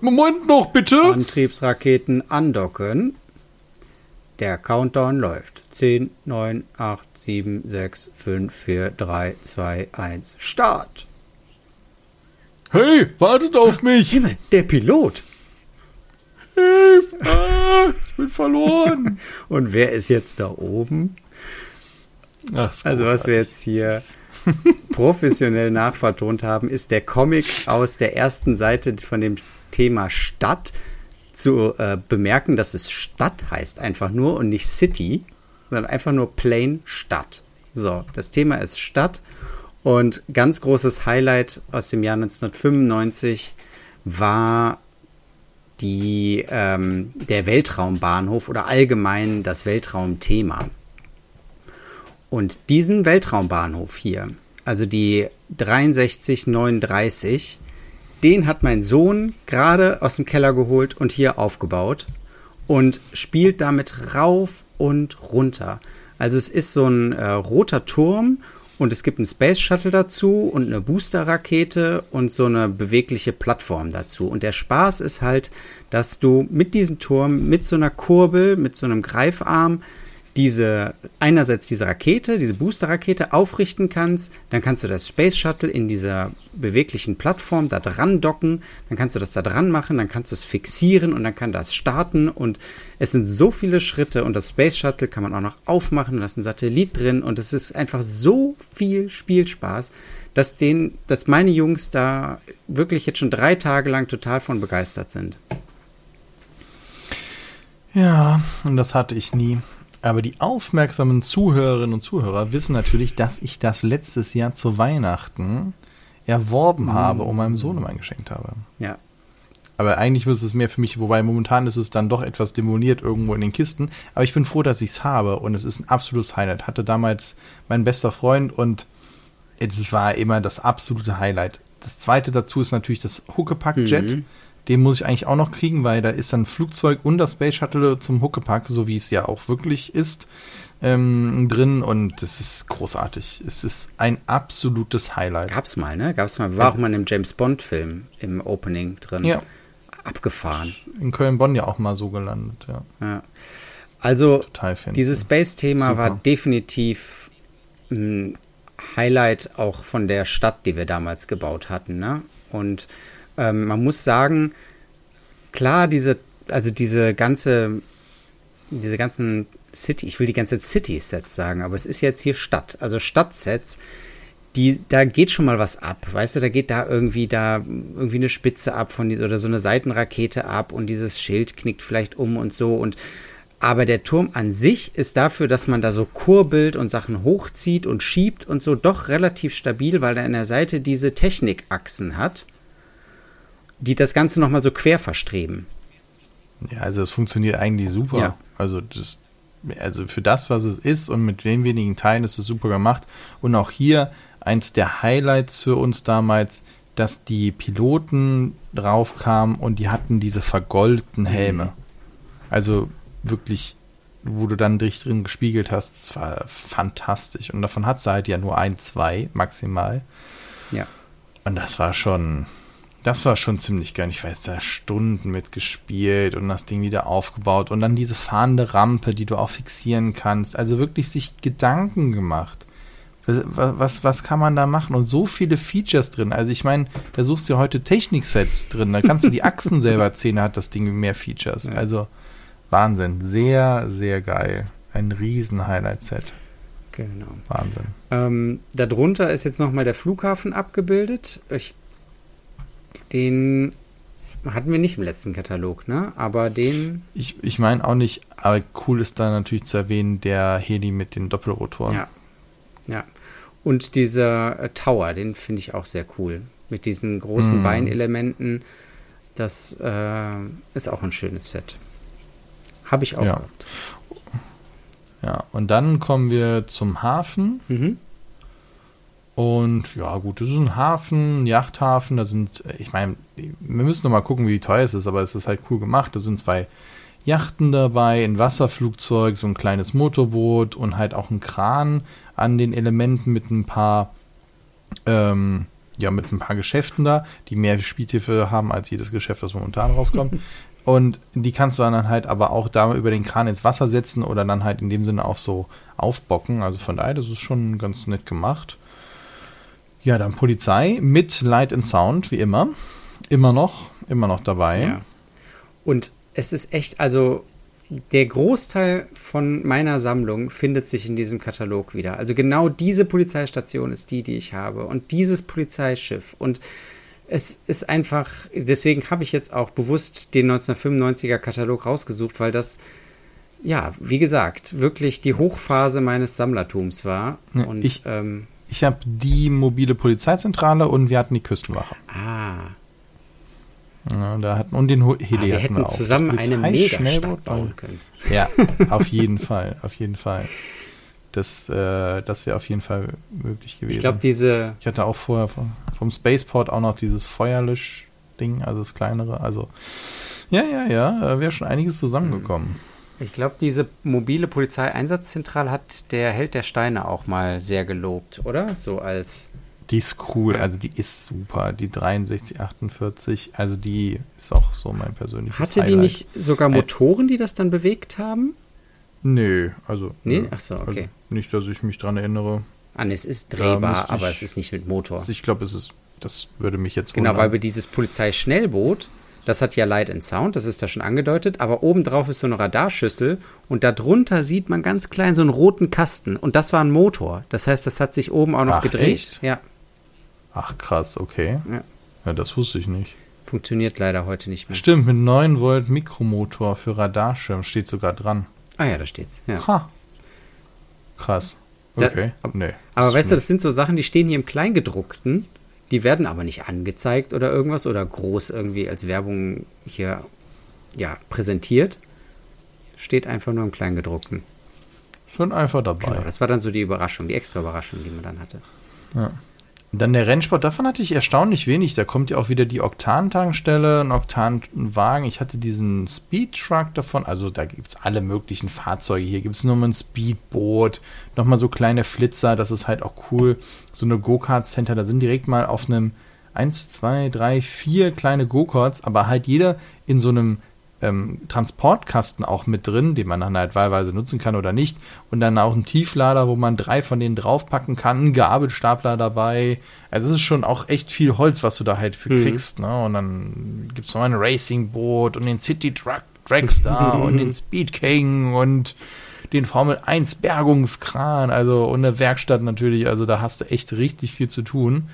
Moment noch, bitte. Antriebsraketen andocken. Der Countdown läuft. 10, 9, 8, 7, 6, 5, 4, 3, 2, 1. Start! Hey, wartet auf mich! Himmel, der Pilot! Hilf! Ah, ich bin verloren! Und wer ist jetzt da oben? Ach, also was wir jetzt hier professionell nachvertont haben, ist der Comic aus der ersten Seite von dem Thema Stadt zu äh, bemerken, dass es Stadt heißt einfach nur und nicht City, sondern einfach nur plain Stadt. So, das Thema ist Stadt und ganz großes Highlight aus dem Jahr 1995 war die, ähm, der Weltraumbahnhof oder allgemein das Weltraumthema. Und diesen Weltraumbahnhof hier, also die 6339, den hat mein Sohn gerade aus dem Keller geholt und hier aufgebaut und spielt damit rauf und runter. Also es ist so ein äh, roter Turm und es gibt einen Space Shuttle dazu und eine Booster-Rakete und so eine bewegliche Plattform dazu. Und der Spaß ist halt, dass du mit diesem Turm, mit so einer Kurbel, mit so einem Greifarm diese einerseits diese Rakete, diese Booster-Rakete aufrichten kannst, dann kannst du das Space Shuttle in dieser beweglichen Plattform da dran docken, dann kannst du das da dran machen, dann kannst du es fixieren und dann kann das starten und es sind so viele Schritte und das Space Shuttle kann man auch noch aufmachen da ist ein Satellit drin und es ist einfach so viel Spielspaß, dass den, dass meine Jungs da wirklich jetzt schon drei Tage lang total von begeistert sind. Ja, und das hatte ich nie. Aber die aufmerksamen Zuhörerinnen und Zuhörer wissen natürlich, dass ich das letztes Jahr zu Weihnachten erworben mhm. habe und meinem Sohnemann geschenkt habe. Ja. Aber eigentlich ist es mehr für mich, wobei momentan ist es dann doch etwas demoliert irgendwo in den Kisten. Aber ich bin froh, dass ich es habe und es ist ein absolutes Highlight. Hatte damals mein bester Freund und es war immer das absolute Highlight. Das zweite dazu ist natürlich das Huckepack-Jet. Mhm. Den muss ich eigentlich auch noch kriegen, weil da ist dann Flugzeug und das Space Shuttle zum Huckepack, so wie es ja auch wirklich ist, ähm, drin. Und das ist großartig. Es ist ein absolutes Highlight. Gab's mal, ne? Gab's mal. War also, auch mal in einem James Bond-Film im Opening drin. Ja. Abgefahren. In Köln-Bonn ja auch mal so gelandet, ja. ja. Also, dieses Space-Thema war definitiv ein Highlight auch von der Stadt, die wir damals gebaut hatten, ne? Und ähm, man muss sagen, klar, diese, also diese ganze, diese ganzen City, ich will die ganze City-Sets sagen, aber es ist jetzt hier Stadt, also Stadtsets, die, da geht schon mal was ab, weißt du, da geht da irgendwie da irgendwie eine Spitze ab von dieser oder so eine Seitenrakete ab und dieses Schild knickt vielleicht um und so und aber der Turm an sich ist dafür, dass man da so kurbelt und Sachen hochzieht und schiebt und so doch relativ stabil, weil er an der Seite diese Technikachsen hat, die das Ganze nochmal so quer verstreben. Ja, also es funktioniert eigentlich super. Ja. Also das, also für das, was es ist und mit den wenigen Teilen ist es super gemacht. Und auch hier eins der Highlights für uns damals, dass die Piloten drauf kamen und die hatten diese vergoldeten Helme. Also wirklich, wo du dann dich drin gespiegelt hast, das war fantastisch. Und davon hat sie halt ja nur ein, zwei maximal. Ja. Und das war schon, das war schon ziemlich geil. Ich weiß, da Stunden mitgespielt und das Ding wieder aufgebaut und dann diese fahrende Rampe, die du auch fixieren kannst. Also wirklich sich Gedanken gemacht. Was, was, was kann man da machen? Und so viele Features drin. Also ich meine, da suchst du ja heute Techniksets drin. Da kannst du die Achsen selber ziehen, da hat das Ding mehr Features. Ja. Also Wahnsinn. Sehr, sehr geil. Ein riesen Highlight-Set. Genau. Wahnsinn. Ähm, darunter ist jetzt nochmal der Flughafen abgebildet. Ich, den hatten wir nicht im letzten Katalog, ne? Aber den. Ich, ich meine auch nicht, aber cool ist da natürlich zu erwähnen, der Heli mit den Doppelrotoren. Ja. Ja. Und dieser äh, Tower, den finde ich auch sehr cool. Mit diesen großen mm. Beinelementen. Das äh, ist auch ein schönes Set. Habe ich auch ja. gehabt. Ja, und dann kommen wir zum Hafen. Mhm. Und ja, gut, das ist ein Hafen, ein Yachthafen. Da sind, ich meine, wir müssen noch mal gucken, wie teuer es ist, aber es ist halt cool gemacht. Da sind zwei Yachten dabei, ein Wasserflugzeug, so ein kleines Motorboot und halt auch ein Kran an den Elementen mit ein paar, ähm, ja, mit ein paar Geschäften da, die mehr Spieltiefe haben als jedes Geschäft, das momentan rauskommt. Und die kannst du dann halt aber auch da über den Kran ins Wasser setzen oder dann halt in dem Sinne auch so aufbocken. Also von daher, das ist schon ganz nett gemacht. Ja, dann Polizei mit Light and Sound, wie immer. Immer noch, immer noch dabei. Ja. Und es ist echt, also der Großteil von meiner Sammlung findet sich in diesem Katalog wieder. Also genau diese Polizeistation ist die, die ich habe. Und dieses Polizeischiff. Und es ist einfach, deswegen habe ich jetzt auch bewusst den 1995er Katalog rausgesucht, weil das, ja, wie gesagt, wirklich die Hochphase meines Sammlertums war. Ja, und, ich ähm, ich habe die mobile Polizeizentrale und wir hatten die Küstenwache. Ah. Ja, da hatten, und den Heli ah, wir hätten wir auch. zusammen eine Megastadt bauen können. Ja, auf jeden Fall, auf jeden Fall. Das, äh, das wäre auf jeden Fall möglich gewesen. Ich glaube, diese. Ich hatte auch vorher vom, vom Spaceport auch noch dieses Feuerlösch-Ding, also das kleinere. Also, ja, ja, ja, wäre schon einiges zusammengekommen. Ich glaube, diese mobile Polizeieinsatzzentrale hat der Held der Steine auch mal sehr gelobt, oder? So als. Die ist cool, also die ist super. Die 6348, also die ist auch so mein persönliches Hatte Highlight. die nicht sogar Motoren, die das dann bewegt haben? Nee, also. Nee? Ach so, okay. Also nicht, dass ich mich dran erinnere. An, es ist drehbar, aber es ist nicht mit Motor. Ich glaube, es ist, das würde mich jetzt Genau, wundern. weil wir dieses Polizeischnellboot, das hat ja Light and Sound, das ist da schon angedeutet, aber obendrauf ist so eine Radarschüssel und darunter sieht man ganz klein so einen roten Kasten und das war ein Motor. Das heißt, das hat sich oben auch noch Ach, gedreht. Echt? Ja. Ach krass, okay. Ja. ja, das wusste ich nicht. Funktioniert leider heute nicht mehr. Stimmt, mit 9 Volt Mikromotor für Radarschirm steht sogar dran. Ah ja, da steht's. Ja. Ha. Krass. Okay. Da, nee. Aber weißt du, das sind so Sachen, die stehen hier im Kleingedruckten. Die werden aber nicht angezeigt oder irgendwas oder groß irgendwie als Werbung hier ja, präsentiert. Steht einfach nur im Kleingedruckten. Schon einfach dabei. Genau, das war dann so die Überraschung, die extra Überraschung, die man dann hatte. Ja. Dann der Rennsport, davon hatte ich erstaunlich wenig. Da kommt ja auch wieder die Oktan-Tankstelle, ein Oktanwagen. Ich hatte diesen Speed-Truck davon. Also da gibt es alle möglichen Fahrzeuge. Hier gibt es nur mal ein Speedboot, nochmal so kleine Flitzer. Das ist halt auch cool. So eine Go-Kart-Center, da sind direkt mal auf einem 1, 2, 3, 4 kleine Go-Karts, aber halt jeder in so einem ähm, Transportkasten auch mit drin, den man dann halt wahlweise nutzen kann oder nicht. Und dann auch ein Tieflader, wo man drei von denen draufpacken kann, ein Gabelstapler dabei. Also es ist schon auch echt viel Holz, was du da halt für mhm. kriegst. Ne? Und dann gibt es noch ein Racingboot und den City Truck Dragster und den Speed King und den Formel 1 Bergungskran, also und eine Werkstatt natürlich, also da hast du echt richtig viel zu tun.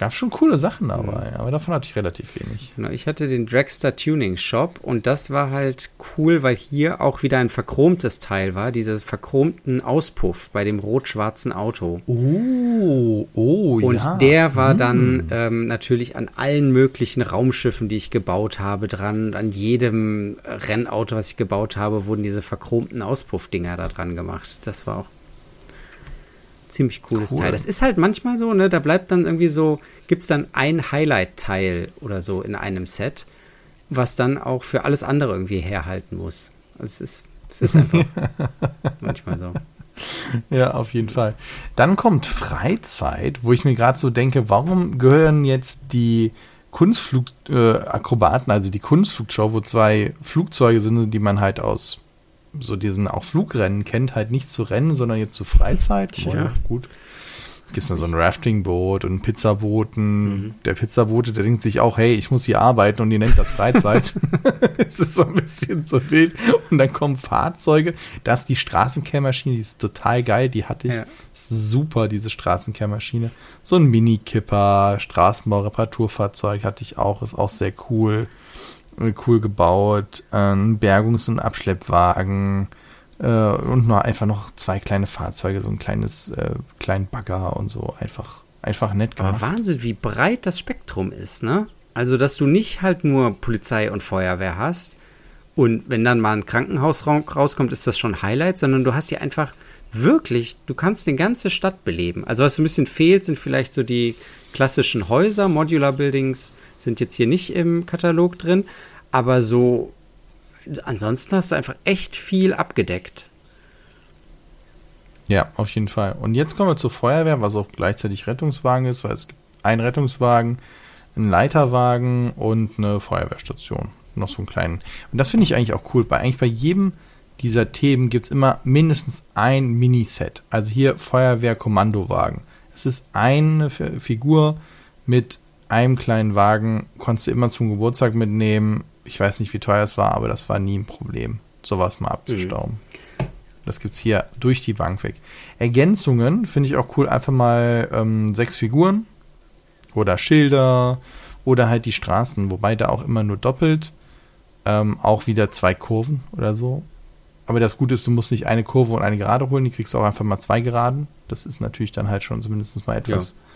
Gab schon coole Sachen dabei, aber davon hatte ich relativ wenig. Genau, ich hatte den Dragster Tuning Shop und das war halt cool, weil hier auch wieder ein verchromtes Teil war, dieser verchromten Auspuff bei dem rot-schwarzen Auto. Oh, oh, Und ja. der war hm. dann ähm, natürlich an allen möglichen Raumschiffen, die ich gebaut habe, dran. An jedem Rennauto, was ich gebaut habe, wurden diese verchromten Auspuffdinger da dran gemacht. Das war auch ziemlich cooles cool. Teil. Das ist halt manchmal so, ne? Da bleibt dann irgendwie so, gibt es dann ein Highlight-Teil oder so in einem Set, was dann auch für alles andere irgendwie herhalten muss. Also es ist, es ist einfach manchmal so. Ja, auf jeden Fall. Dann kommt Freizeit, wo ich mir gerade so denke, warum gehören jetzt die Kunstflugakrobaten, äh, also die Kunstflugshow, wo zwei Flugzeuge sind, die man halt aus so diesen auch Flugrennen kennt, halt nicht zu Rennen, sondern jetzt zu Freizeit. Ja. Gut. Gibt es so ein Raftingboot und Pizzaboten. Mhm. Der Pizzabote, der denkt sich auch, hey, ich muss hier arbeiten und die nennt das Freizeit. es ist so ein bisschen so wild. Und dann kommen Fahrzeuge. Da ist die Straßenkehrmaschine, die ist total geil. Die hatte ich. Ja. Super, diese Straßenkehrmaschine. So ein Mini-Kipper, Straßenbau-Reparaturfahrzeug hatte ich auch. Ist auch sehr cool cool gebaut, ein Bergungs- und Abschleppwagen äh, und noch einfach noch zwei kleine Fahrzeuge, so ein kleines äh, kleinen Bagger und so einfach einfach nett gemacht. Aber Wahnsinn, wie breit das Spektrum ist, ne? Also, dass du nicht halt nur Polizei und Feuerwehr hast und wenn dann mal ein Krankenhaus rauskommt, ist das schon Highlight, sondern du hast hier einfach wirklich, du kannst eine ganze Stadt beleben. Also was ein bisschen fehlt, sind vielleicht so die klassischen Häuser. Modular Buildings sind jetzt hier nicht im Katalog drin, aber so ansonsten hast du einfach echt viel abgedeckt. Ja, auf jeden Fall. Und jetzt kommen wir zur Feuerwehr, was auch gleichzeitig Rettungswagen ist, weil es gibt einen Rettungswagen, einen Leiterwagen und eine Feuerwehrstation. Noch so einen kleinen. Und das finde ich eigentlich auch cool, weil eigentlich bei jedem dieser Themen gibt es immer mindestens ein Miniset. Also hier Feuerwehr-Kommandowagen. Es ist eine Figur mit einem kleinen Wagen, konntest du immer zum Geburtstag mitnehmen. Ich weiß nicht, wie teuer es war, aber das war nie ein Problem, sowas mal abzustauben. Mhm. Das gibt es hier durch die Bank weg. Ergänzungen finde ich auch cool. Einfach mal ähm, sechs Figuren oder Schilder oder halt die Straßen, wobei da auch immer nur doppelt. Ähm, auch wieder zwei Kurven oder so. Aber das Gute ist, du musst nicht eine Kurve und eine Gerade holen, die kriegst du auch einfach mal zwei Geraden. Das ist natürlich dann halt schon zumindest mal etwas. Ja.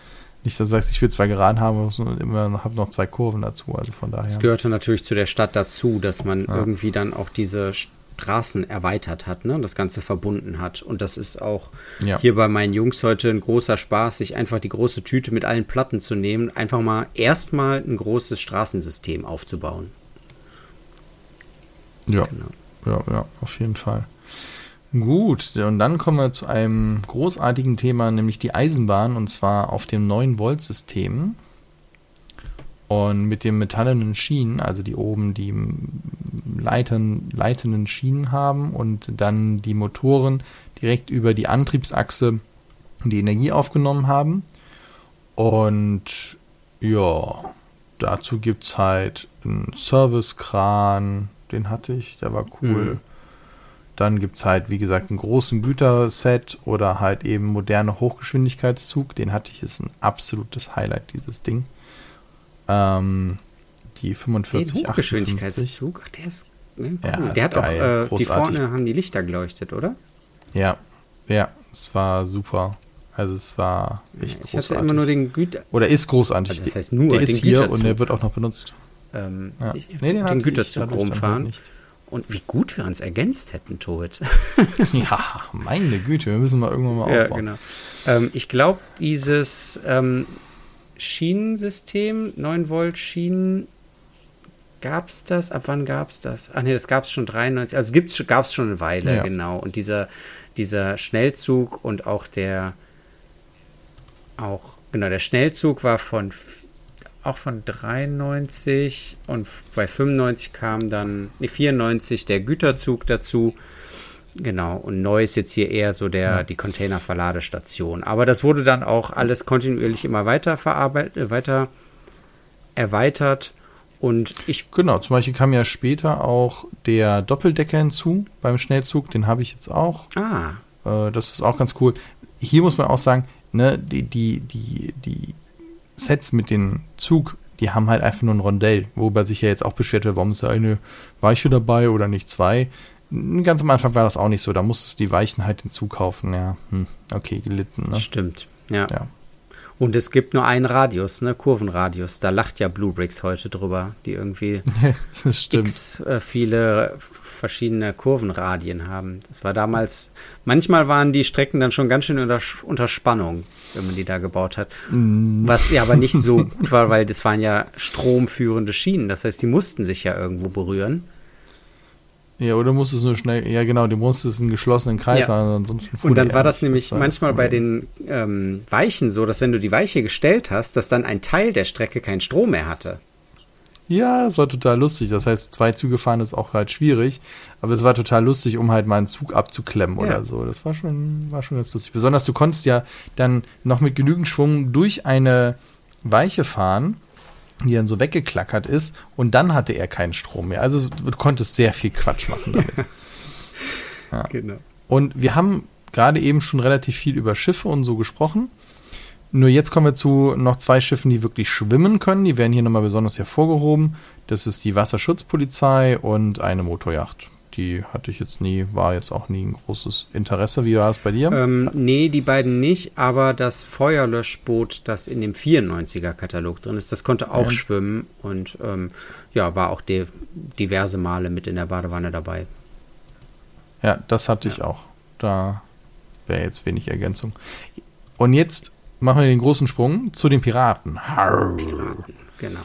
Nicht, dass du sagst, ich will zwei Geraden haben, immer habe noch zwei Kurven dazu. Also von daher. Es gehörte natürlich zu der Stadt dazu, dass man ja. irgendwie dann auch diese Straßen erweitert hat, ne? das Ganze verbunden hat. Und das ist auch ja. hier bei meinen Jungs heute ein großer Spaß, sich einfach die große Tüte mit allen Platten zu nehmen, einfach mal erstmal ein großes Straßensystem aufzubauen. Ja. Genau ja, ja, auf jeden Fall. Gut, und dann kommen wir zu einem großartigen Thema, nämlich die Eisenbahn, und zwar auf dem 9-Volt-System. Und mit den metallenen Schienen, also die oben die Leitern, leitenden Schienen haben und dann die Motoren direkt über die Antriebsachse die Energie aufgenommen haben. Und ja, dazu gibt es halt einen Servicekran, den hatte ich, der war cool. Mhm. Dann gibt es halt, wie gesagt, einen großen Güterset oder halt eben moderne Hochgeschwindigkeitszug. Den hatte ich, ist ein absolutes Highlight, dieses Ding. Ähm, die 45 Den Hochgeschwindigkeitszug, ach, der ist ne, cool. Ja, der hat geil, auch, äh, die vorne haben die Lichter geleuchtet, oder? Ja, ja, es war super. Also es war echt ich großartig. Ich hatte immer nur den Güter... Oder ist großartig. Also das heißt nur der ist hier und der wird auch noch benutzt ähm, ja. ich, nee, den, den Güterzug rumfahren. Und wie gut wir uns ergänzt hätten, Tod. ja, meine Güte, wir müssen mal irgendwann mal aufbauen. Ja, genau. Ähm, ich glaube, dieses ähm, Schienensystem, 9 Volt Schienen, gab es das? Ab wann gab es das? Ach nee, das gab es schon 93. Also gab es schon eine Weile, ja. genau. Und dieser, dieser Schnellzug und auch der auch, genau, der Schnellzug war von auch von 93 und bei 95 kam dann, nee, 94 der Güterzug dazu. Genau, und neu ist jetzt hier eher so der, ja. die Containerverladestation. Aber das wurde dann auch alles kontinuierlich immer weiter verarbeitet, äh, weiter erweitert. Und ich. Genau, zum Beispiel kam ja später auch der Doppeldecker hinzu beim Schnellzug, den habe ich jetzt auch. Ah. Äh, das ist auch ganz cool. Hier muss man auch sagen, ne, die, die, die, die Sets mit dem Zug, die haben halt einfach nur ein Rondell, wobei sich ja jetzt auch beschwert wird, warum ist da eine Weiche dabei oder nicht zwei. Ganz am Anfang war das auch nicht so, da musstest du die Weichen halt hinzukaufen, ja. Hm, okay, gelitten, ne? Stimmt, ja. ja. Und es gibt nur einen Radius, ne, Kurvenradius. Da lacht ja Blue Bricks heute drüber, die irgendwie x äh, viele verschiedene Kurvenradien haben. Das war damals, manchmal waren die Strecken dann schon ganz schön unter, unter Spannung, wenn man die da gebaut hat. Mm. Was ja aber nicht so gut war, weil das waren ja stromführende Schienen. Das heißt, die mussten sich ja irgendwo berühren. Ja, oder musst es nur schnell, ja genau, du musst es einen geschlossenen Kreis ja. haben, ansonsten Und dann war das nämlich das manchmal bei den ähm, Weichen so, dass wenn du die Weiche gestellt hast, dass dann ein Teil der Strecke keinen Strom mehr hatte. Ja, das war total lustig. Das heißt, zwei Züge fahren ist auch halt schwierig, aber es war total lustig, um halt mal einen Zug abzuklemmen ja. oder so. Das war schon, war schon ganz lustig. Besonders du konntest ja dann noch mit genügend Schwung durch eine Weiche fahren die dann so weggeklackert ist und dann hatte er keinen Strom mehr. Also du konntest sehr viel Quatsch machen damit. ja. Genau. Und wir haben gerade eben schon relativ viel über Schiffe und so gesprochen. Nur jetzt kommen wir zu noch zwei Schiffen, die wirklich schwimmen können. Die werden hier nochmal besonders hervorgehoben. Das ist die Wasserschutzpolizei und eine Motorjacht die hatte ich jetzt nie, war jetzt auch nie ein großes Interesse. Wie war es bei dir? Ähm, nee, die beiden nicht, aber das Feuerlöschboot, das in dem 94er-Katalog drin ist, das konnte auch ja. schwimmen und ähm, ja, war auch die, diverse Male mit in der Badewanne dabei. Ja, das hatte ja. ich auch. Da wäre jetzt wenig Ergänzung. Und jetzt machen wir den großen Sprung zu den Piraten. Piraten, genau.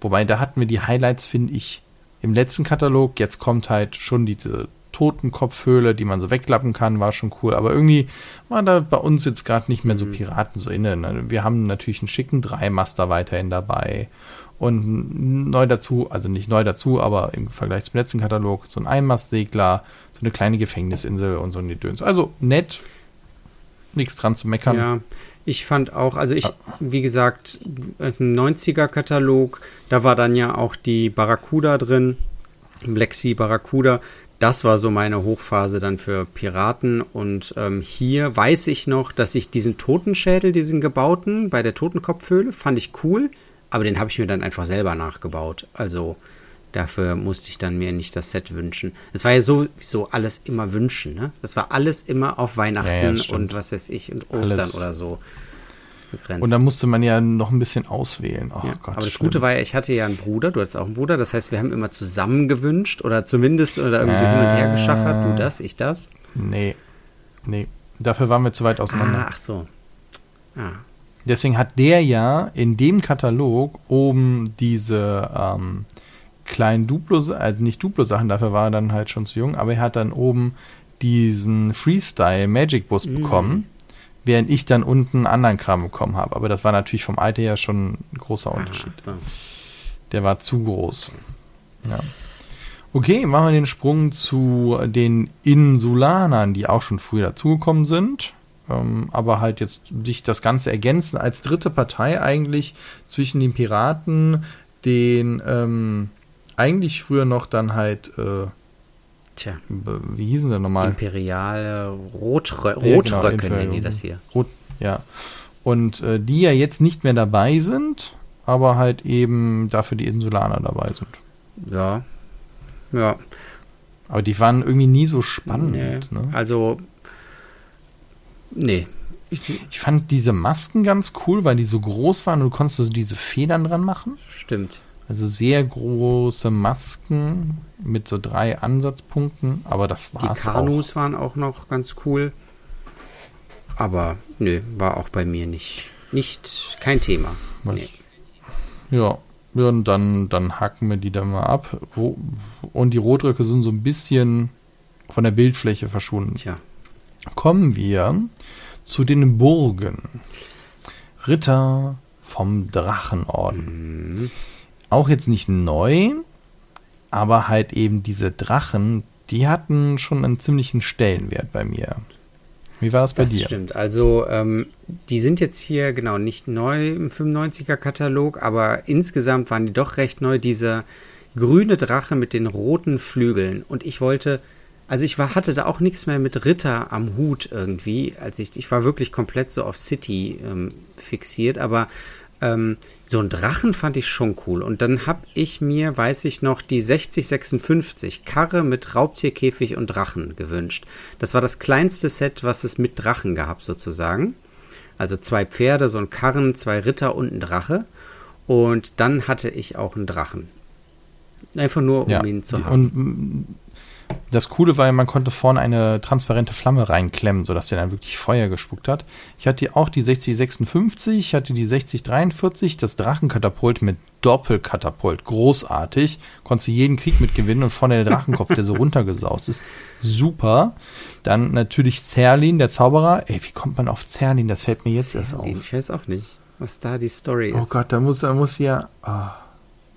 Wobei, da hatten wir die Highlights, finde ich, im letzten Katalog. Jetzt kommt halt schon diese Totenkopfhöhle, die man so wegklappen kann, war schon cool. Aber irgendwie war da bei uns jetzt gerade nicht mehr so mhm. Piraten so inne. Ne? Wir haben natürlich einen schicken Dreimaster weiterhin dabei. Und neu dazu, also nicht neu dazu, aber im Vergleich zum letzten Katalog, so ein Einmastsegler, so eine kleine Gefängnisinsel und so ein Gedöns. Also nett, nichts dran zu meckern. Ja, ich fand auch, also ich, wie gesagt, im 90er-Katalog, da war dann ja auch die Barracuda drin, Black Sea Barracuda. Das war so meine Hochphase dann für Piraten. Und ähm, hier weiß ich noch, dass ich diesen Totenschädel, diesen gebauten bei der Totenkopfhöhle, fand ich cool, aber den habe ich mir dann einfach selber nachgebaut. Also Dafür musste ich dann mir nicht das Set wünschen. Es war ja sowieso alles immer wünschen, ne? Das war alles immer auf Weihnachten ja, ja, und was weiß ich und Ostern alles. oder so. Begrenzt. Und dann musste man ja noch ein bisschen auswählen. Oh ja, Gott, aber das schlimm. Gute war ja, ich hatte ja einen Bruder, du hattest auch einen Bruder, das heißt, wir haben immer zusammen gewünscht oder zumindest oder irgendwie äh, so hin und her geschachert, du das, ich das. Nee, nee, dafür waren wir zu weit auseinander. Ah, ach so. Ah. Deswegen hat der ja in dem Katalog oben diese ähm, kleinen Duplo, also nicht Duplo-Sachen, dafür war er dann halt schon zu jung, aber er hat dann oben diesen Freestyle Magic Bus mhm. bekommen, während ich dann unten einen anderen Kram bekommen habe. Aber das war natürlich vom Alter her schon ein großer Unterschied. So. Der war zu groß. Ja. Okay, machen wir den Sprung zu den Insulanern, die auch schon früher dazugekommen sind, ähm, aber halt jetzt sich das Ganze ergänzen als dritte Partei eigentlich zwischen den Piraten, den ähm, eigentlich früher noch dann halt, äh, Tja. Wie hießen sie nochmal? Imperiale Rotrö Rotröcke ja, genau, nennen die das hier. Rot, ja. Und äh, die ja jetzt nicht mehr dabei sind, aber halt eben dafür die Insulaner dabei sind. Ja. Ja. Aber die waren irgendwie nie so spannend. Nee. Ne? Also, nee. Ich, ich, fand diese Masken ganz cool, weil die so groß waren und du konntest so diese Federn dran machen. Stimmt. Also sehr große Masken mit so drei Ansatzpunkten, aber das war's Die Kanus auch. waren auch noch ganz cool. Aber nö, war auch bei mir nicht, nicht kein Thema. Nee. Ja, ja, und dann, dann hacken wir die da mal ab. Und die Rotröcke sind so ein bisschen von der Bildfläche verschwunden. Tja. Kommen wir zu den Burgen. Ritter vom Drachenorden. Mhm. Auch jetzt nicht neu, aber halt eben diese Drachen, die hatten schon einen ziemlichen Stellenwert bei mir. Wie war das bei das dir? Das stimmt. Also, ähm, die sind jetzt hier, genau, nicht neu im 95er-Katalog, aber insgesamt waren die doch recht neu. Dieser grüne Drache mit den roten Flügeln. Und ich wollte, also ich war, hatte da auch nichts mehr mit Ritter am Hut irgendwie. Als ich, ich war wirklich komplett so auf City ähm, fixiert, aber ähm, so ein Drachen fand ich schon cool. Und dann habe ich mir, weiß ich noch, die 6056 Karre mit Raubtierkäfig und Drachen gewünscht. Das war das kleinste Set, was es mit Drachen gab, sozusagen. Also zwei Pferde, so ein Karren, zwei Ritter und ein Drache. Und dann hatte ich auch einen Drachen. Einfach nur, um ja, ihn zu haben. Und das Coole war, man konnte vorne eine transparente Flamme reinklemmen, sodass der dann wirklich Feuer gespuckt hat. Ich hatte auch die 6056, ich hatte die 6043, das Drachenkatapult mit Doppelkatapult. Großartig. Konntest du jeden Krieg mitgewinnen und vorne der Drachenkopf, der so runtergesaust ist. Super. Dann natürlich Zerlin, der Zauberer. Ey, wie kommt man auf Zerlin? Das fällt mir jetzt Zerlin, erst auf. Ich weiß auch nicht, was da die Story oh ist. Oh Gott, da muss, da muss ja. Oh.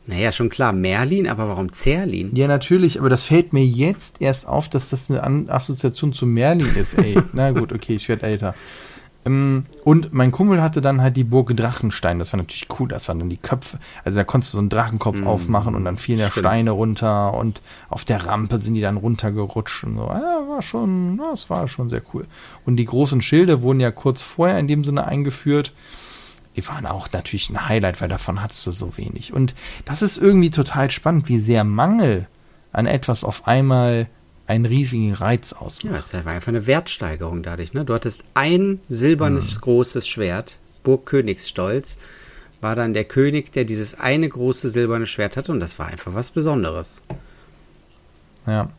Naja, schon klar, Merlin, aber warum Zerlin? Ja, natürlich, aber das fällt mir jetzt erst auf, dass das eine Assoziation zu Merlin ist, ey. Na gut, okay, ich werde älter. Ähm, und mein Kumpel hatte dann halt die Burg Drachenstein, das war natürlich cool, das waren dann die Köpfe, also da konntest du so einen Drachenkopf mm, aufmachen und dann fielen da Steine runter und auf der Rampe sind die dann runtergerutscht und so. Ja, war schon, das war schon sehr cool. Und die großen Schilde wurden ja kurz vorher in dem Sinne eingeführt die waren auch natürlich ein Highlight, weil davon hattest du so wenig. Und das ist irgendwie total spannend, wie sehr Mangel an etwas auf einmal einen riesigen Reiz ausmacht. Ja, es war einfach eine Wertsteigerung dadurch. Ne? Du hattest ein silbernes hm. großes Schwert, Burg Königsstolz, war dann der König, der dieses eine große silberne Schwert hatte und das war einfach was Besonderes. Ja,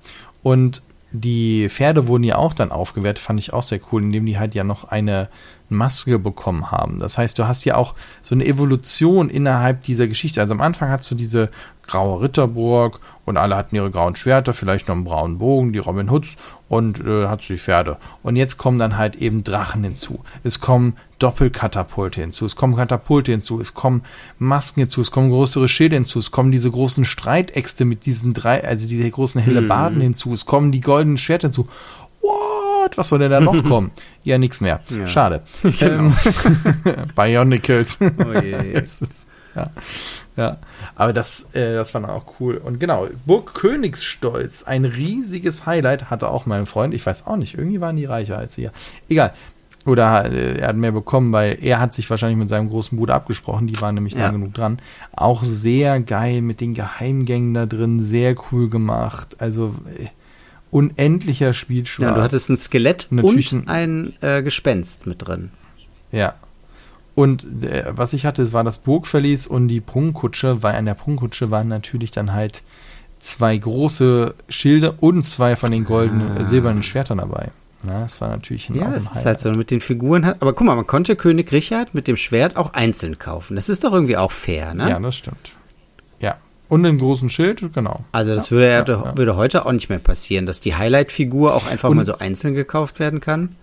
und die Pferde wurden ja auch dann aufgewertet, fand ich auch sehr cool, indem die halt ja noch eine Maske bekommen haben. Das heißt, du hast ja auch so eine Evolution innerhalb dieser Geschichte. Also am Anfang hast du diese graue Ritterburg und alle hatten ihre grauen Schwerter, vielleicht noch einen braunen Bogen, die Robin Hoods und äh, hast du die Pferde. Und jetzt kommen dann halt eben Drachen hinzu. Es kommen Doppelkatapulte hinzu, es kommen Katapulte hinzu, es kommen Masken hinzu, es kommen größere Schilde hinzu, es kommen diese großen Streitäxte mit diesen drei, also diese großen Hellebarden mhm. hinzu, es kommen die goldenen Schwerter hinzu. What? Was soll denn da noch kommen? ja, nichts mehr. Ja. Schade. Genau. Ähm, Bionicles. Oh je, je. ist, ja. ja. Aber das, äh, das war dann auch cool. Und genau, Burg Königsstolz, ein riesiges Highlight, hatte auch mein Freund. Ich weiß auch nicht, irgendwie waren die reicher als wir. Egal. Oder äh, er hat mehr bekommen, weil er hat sich wahrscheinlich mit seinem großen Bruder abgesprochen. Die waren nämlich ja. lang genug dran. Auch sehr geil mit den Geheimgängen da drin. Sehr cool gemacht. Also äh, unendlicher Spielspaß. Ja, du hattest ein Skelett Natürlich und ein äh, Gespenst mit drin. Ja. Und äh, was ich hatte, war das Burgverlies und die Prunkkutsche, weil an der Prunkkutsche waren natürlich dann halt zwei große Schilde und zwei von den goldenen, ah. äh, silbernen Schwertern dabei. Na, das war natürlich ein Ja, es ist halt so mit den Figuren. Hat, aber guck mal, man konnte König Richard mit dem Schwert auch einzeln kaufen. Das ist doch irgendwie auch fair, ne? Ja, das stimmt. Und einen großen Schild, genau. Also das ja, würde, ja, ja, würde heute auch nicht mehr passieren, dass die Highlight-Figur auch einfach Und mal so einzeln gekauft werden kann.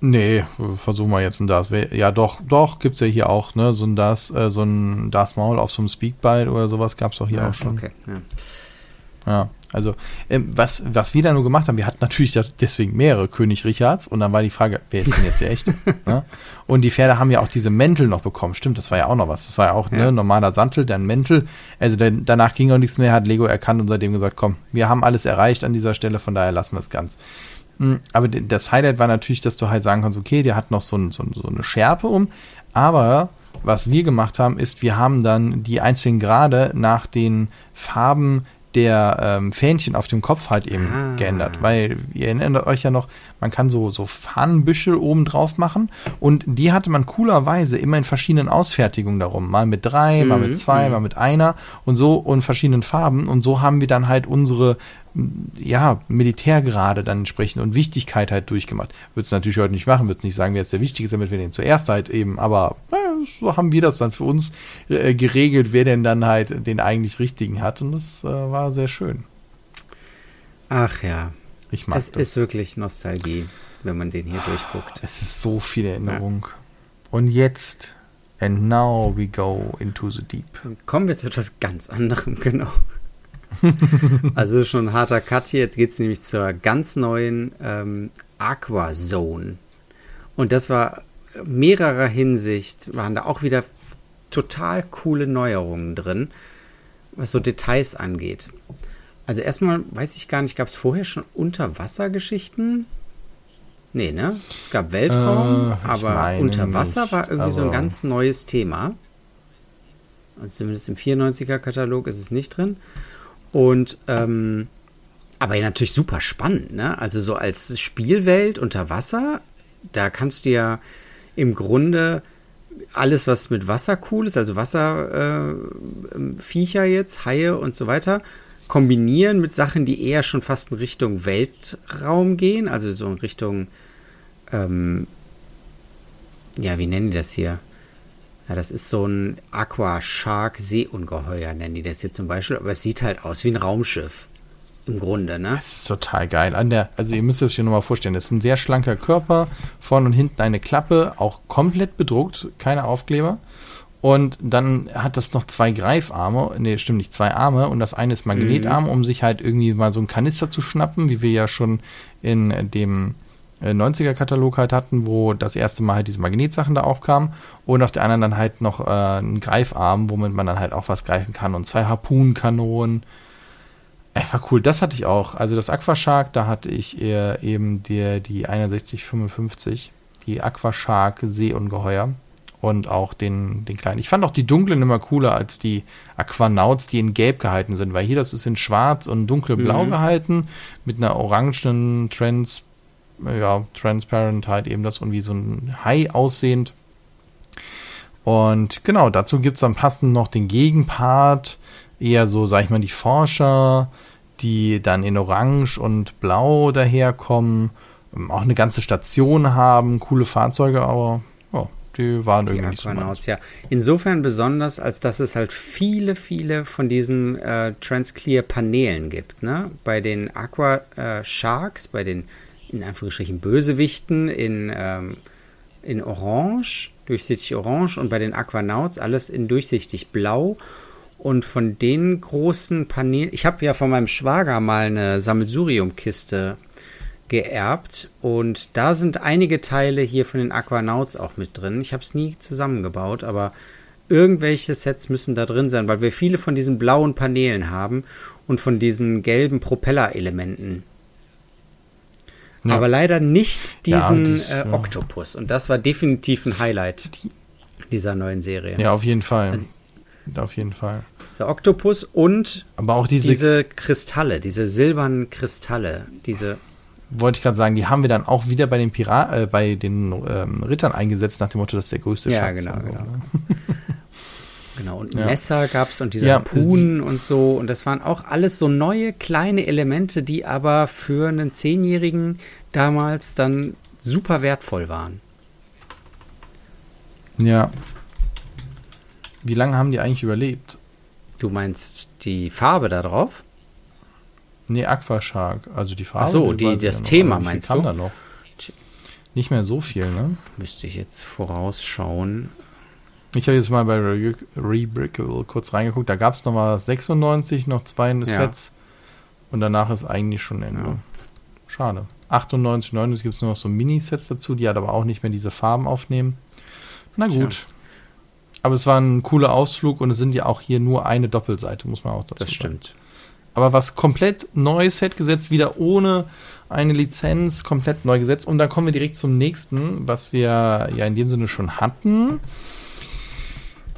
Nee, versuchen wir jetzt ein Das. Ja, doch, doch, gibt es ja hier auch, ne? So ein Das, äh, so ein Das Maul auf so einem Speakbite oder sowas gab es doch hier auch schon. Okay, ja. Ja, also ähm, was, was wir da nur gemacht haben, wir hatten natürlich deswegen mehrere König Richards und dann war die Frage, wer ist denn jetzt der echte? ne? Und die Pferde haben ja auch diese Mäntel noch bekommen. Stimmt, das war ja auch noch was. Das war ja auch ne, ja. ne normaler Santel, dann Mäntel. Also dann, danach ging auch nichts mehr, hat Lego erkannt und seitdem gesagt, komm, wir haben alles erreicht an dieser Stelle, von daher lassen wir es ganz. Hm, aber das Highlight war natürlich, dass du halt sagen kannst, okay, der hat noch so, ein, so, so eine Schärpe um, aber was wir gemacht haben, ist, wir haben dann die einzelnen Grade nach den Farben der ähm, Fähnchen auf dem Kopf halt eben ah. geändert. Weil ihr erinnert euch ja noch, man kann so, so Fahnenbüschel oben drauf machen und die hatte man coolerweise immer in verschiedenen Ausfertigungen darum. Mal mit drei, mhm. mal mit zwei, mhm. mal mit einer und so und verschiedenen Farben. Und so haben wir dann halt unsere ja, Militärgrade dann entsprechend und Wichtigkeit halt durchgemacht. Wird es natürlich heute nicht machen, wird es nicht sagen, wer jetzt der Wichtige ist, damit wir den zuerst halt eben, aber naja, so haben wir das dann für uns äh, geregelt, wer denn dann halt den eigentlich Richtigen hat und das äh, war sehr schön. Ach ja. Ich mag es das. ist wirklich Nostalgie, wenn man den hier durchguckt. Es ist so viel Erinnerung. Ja. Und jetzt And now we go into the deep. Kommen wir zu etwas ganz anderem, genau. also schon ein harter Cut hier. Jetzt geht es nämlich zur ganz neuen ähm, Aqua Zone. Und das war mehrerer Hinsicht, waren da auch wieder total coole Neuerungen drin, was so Details angeht. Also erstmal weiß ich gar nicht, gab es vorher schon Unterwassergeschichten? Nee, ne? Es gab Weltraum, äh, aber Unterwasser nicht, war irgendwie so ein ganz neues Thema. Also zumindest im 94er-Katalog ist es nicht drin. Und ähm, aber natürlich super spannend, ne? Also so als Spielwelt unter Wasser, da kannst du ja im Grunde alles, was mit Wasser cool ist, also Wasserviecher äh, jetzt, Haie und so weiter, kombinieren mit Sachen, die eher schon fast in Richtung Weltraum gehen, also so in Richtung, ähm, ja, wie nennen die das hier? Ja, das ist so ein Aqua-Shark-Seeungeheuer, nennen die das hier zum Beispiel, aber es sieht halt aus wie ein Raumschiff. Im Grunde, ne? Das ist total geil. An der, also ihr müsst es euch nur mal vorstellen, das ist ein sehr schlanker Körper, vorne und hinten eine Klappe, auch komplett bedruckt, keine Aufkleber. Und dann hat das noch zwei Greifarme, nee, stimmt nicht, zwei Arme und das eine ist Magnetarm, mhm. um sich halt irgendwie mal so einen Kanister zu schnappen, wie wir ja schon in dem 90er-Katalog äh, halt hatten, wo das erste Mal halt diese Magnetsachen da aufkamen und auf der anderen dann halt noch äh, einen Greifarm, womit man dann halt auch was greifen kann und zwei Harpunenkanonen Einfach cool, das hatte ich auch. Also das Aquashark, da hatte ich eher eben die, die 6155, die Aquashark Seeungeheuer und auch den, den kleinen. Ich fand auch die dunklen immer cooler als die Aquanauts, die in gelb gehalten sind, weil hier das ist in schwarz und dunkelblau mhm. gehalten mit einer orangen Trans, ja, Transparent halt eben das und wie so ein Hai aussehend. Und genau, dazu gibt es dann passend noch den Gegenpart, eher so, sag ich mal, die Forscher, die dann in Orange und Blau daherkommen, ähm, auch eine ganze Station haben, coole Fahrzeuge, aber oh, die waren die irgendwie nicht so ja. Insofern besonders, als dass es halt viele, viele von diesen äh, Transclear-Paneelen gibt. Ne? Bei den Aqua äh, Sharks, bei den in Anführungsstrichen Bösewichten in, ähm, in Orange, durchsichtig Orange und bei den Aquanauts alles in durchsichtig Blau und von den großen Paneelen, ich habe ja von meinem Schwager mal eine Sammelsurium-Kiste geerbt und da sind einige Teile hier von den Aquanauts auch mit drin. Ich habe es nie zusammengebaut, aber irgendwelche Sets müssen da drin sein, weil wir viele von diesen blauen Paneelen haben und von diesen gelben Propellerelementen. Ja. Aber leider nicht diesen das, äh. Oktopus. Und das war definitiv ein Highlight dieser neuen Serie. Ja, auf jeden Fall. Also, auf jeden Fall. Der Oktopus und Aber auch diese, diese Kristalle, diese silbernen Kristalle, diese. Wollte ich gerade sagen, die haben wir dann auch wieder bei den Pirat, äh, bei den ähm, Rittern eingesetzt, nach dem Motto, das ist der größte ja, Schatz. Ja, genau, genau. Ne? genau, und ja. Messer gab es und diese ja, Harpunen und so. Und das waren auch alles so neue kleine Elemente, die aber für einen Zehnjährigen damals dann super wertvoll waren. Ja, wie lange haben die eigentlich überlebt? Du meinst die Farbe da drauf? Nee, Aquashark, also die Farbe. Ach so, die, das ja Thema noch. meinst du? da noch? Nicht mehr so viel, ne? Müsste ich jetzt vorausschauen. Ich habe jetzt mal bei Rebrickable kurz reingeguckt. Da gab es noch mal 96, noch zwei ja. Sets. Und danach ist eigentlich schon Ende. Ja. Schade. 98, 99 gibt es nur noch so Mini-Sets dazu, die halt aber auch nicht mehr diese Farben aufnehmen. Na gut. Tja. Aber es war ein cooler Ausflug und es sind ja auch hier nur eine Doppelseite, muss man auch dazu Das stimmt. Sagen. Aber was komplett neues Set gesetzt, wieder ohne eine Lizenz, komplett neu gesetzt. Und dann kommen wir direkt zum nächsten, was wir ja in dem Sinne schon hatten.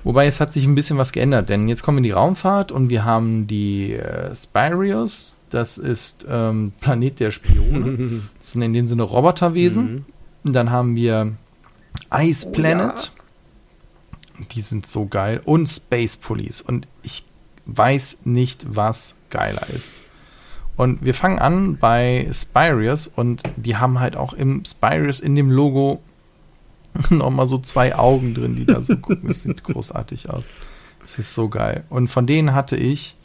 Wobei es hat sich ein bisschen was geändert, denn jetzt kommen wir in die Raumfahrt und wir haben die äh, Spyrios. Das ist ähm, Planet der Spione. das sind in dem Sinne Roboterwesen. Mhm. Und dann haben wir Ice Planet. Oh, ja. Die sind so geil. Und Space Police. Und ich weiß nicht, was geiler ist. Und wir fangen an bei Spyrius und die haben halt auch im Spyrius in dem Logo nochmal so zwei Augen drin, die da so gucken. Es sieht großartig aus. Es ist so geil. Und von denen hatte ich,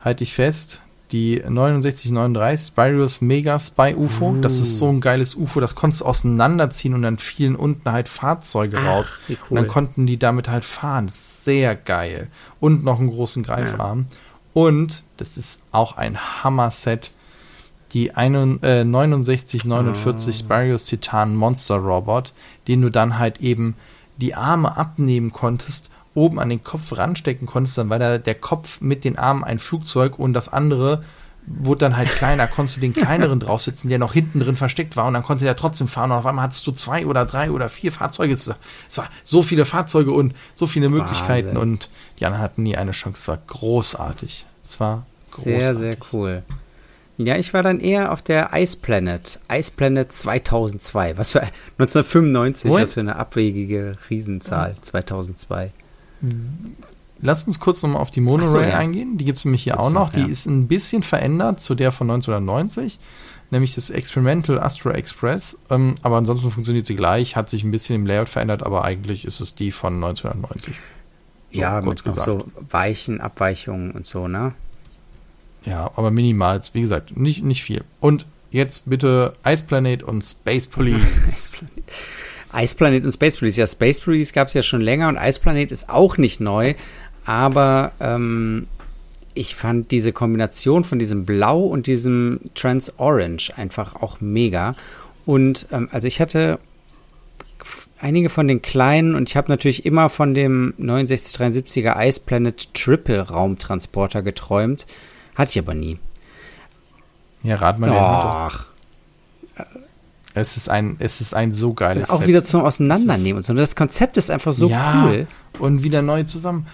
halte ich fest, die 6939 Spyros Mega Spy UFO. Uh. Das ist so ein geiles UFO, das konntest du auseinanderziehen und dann fielen unten halt Fahrzeuge Ach, raus. Cool. Und dann konnten die damit halt fahren. Sehr geil. Und noch einen großen Greifarm. Ja. Und das ist auch ein Hammer-Set. Die 6949 äh, Spyros Titan Monster Robot, den du dann halt eben die Arme abnehmen konntest oben an den Kopf ranstecken konntest, dann war da der Kopf mit den Armen ein Flugzeug und das andere wurde dann halt kleiner, konntest du den kleineren draufsitzen, der noch hinten drin versteckt war und dann konnte der trotzdem fahren und auf einmal hattest du zwei oder drei oder vier Fahrzeuge. Es war so viele Fahrzeuge und so viele Möglichkeiten Wahnsinn. und die anderen hatten nie eine Chance. Es war großartig. Es war großartig. Sehr, sehr cool. Ja, ich war dann eher auf der Ice Planet. Ice Planet 2002. Was für 1995, What? was für eine abwegige Riesenzahl. 2002. Lass uns kurz nochmal auf die Monorail so, ja. eingehen. Die gibt es nämlich hier gibt's auch noch. noch ja. Die ist ein bisschen verändert zu der von 1990, nämlich das Experimental Astra Express. Ähm, aber ansonsten funktioniert sie gleich, hat sich ein bisschen im Layout verändert, aber eigentlich ist es die von 1990. So, ja, kurz mit gesagt. so weichen Abweichungen und so, ne? Ja, aber minimal, wie gesagt, nicht, nicht viel. Und jetzt bitte Ice Planet und Space Police. Eisplanet und Space Police. Ja, Space Police gab es ja schon länger und Eisplanet ist auch nicht neu, aber ähm, ich fand diese Kombination von diesem Blau und diesem Trans Orange einfach auch mega. Und ähm, also ich hatte einige von den kleinen und ich habe natürlich immer von dem 6973er Ice Planet Triple Raumtransporter geträumt. Hatte ich aber nie. Ja, rat mal, Ach. Es ist ein, es ist ein so geiles Auch Set. wieder zum Auseinandernehmen und so. Das Konzept ist einfach so ja, cool. Und wieder neu zusammen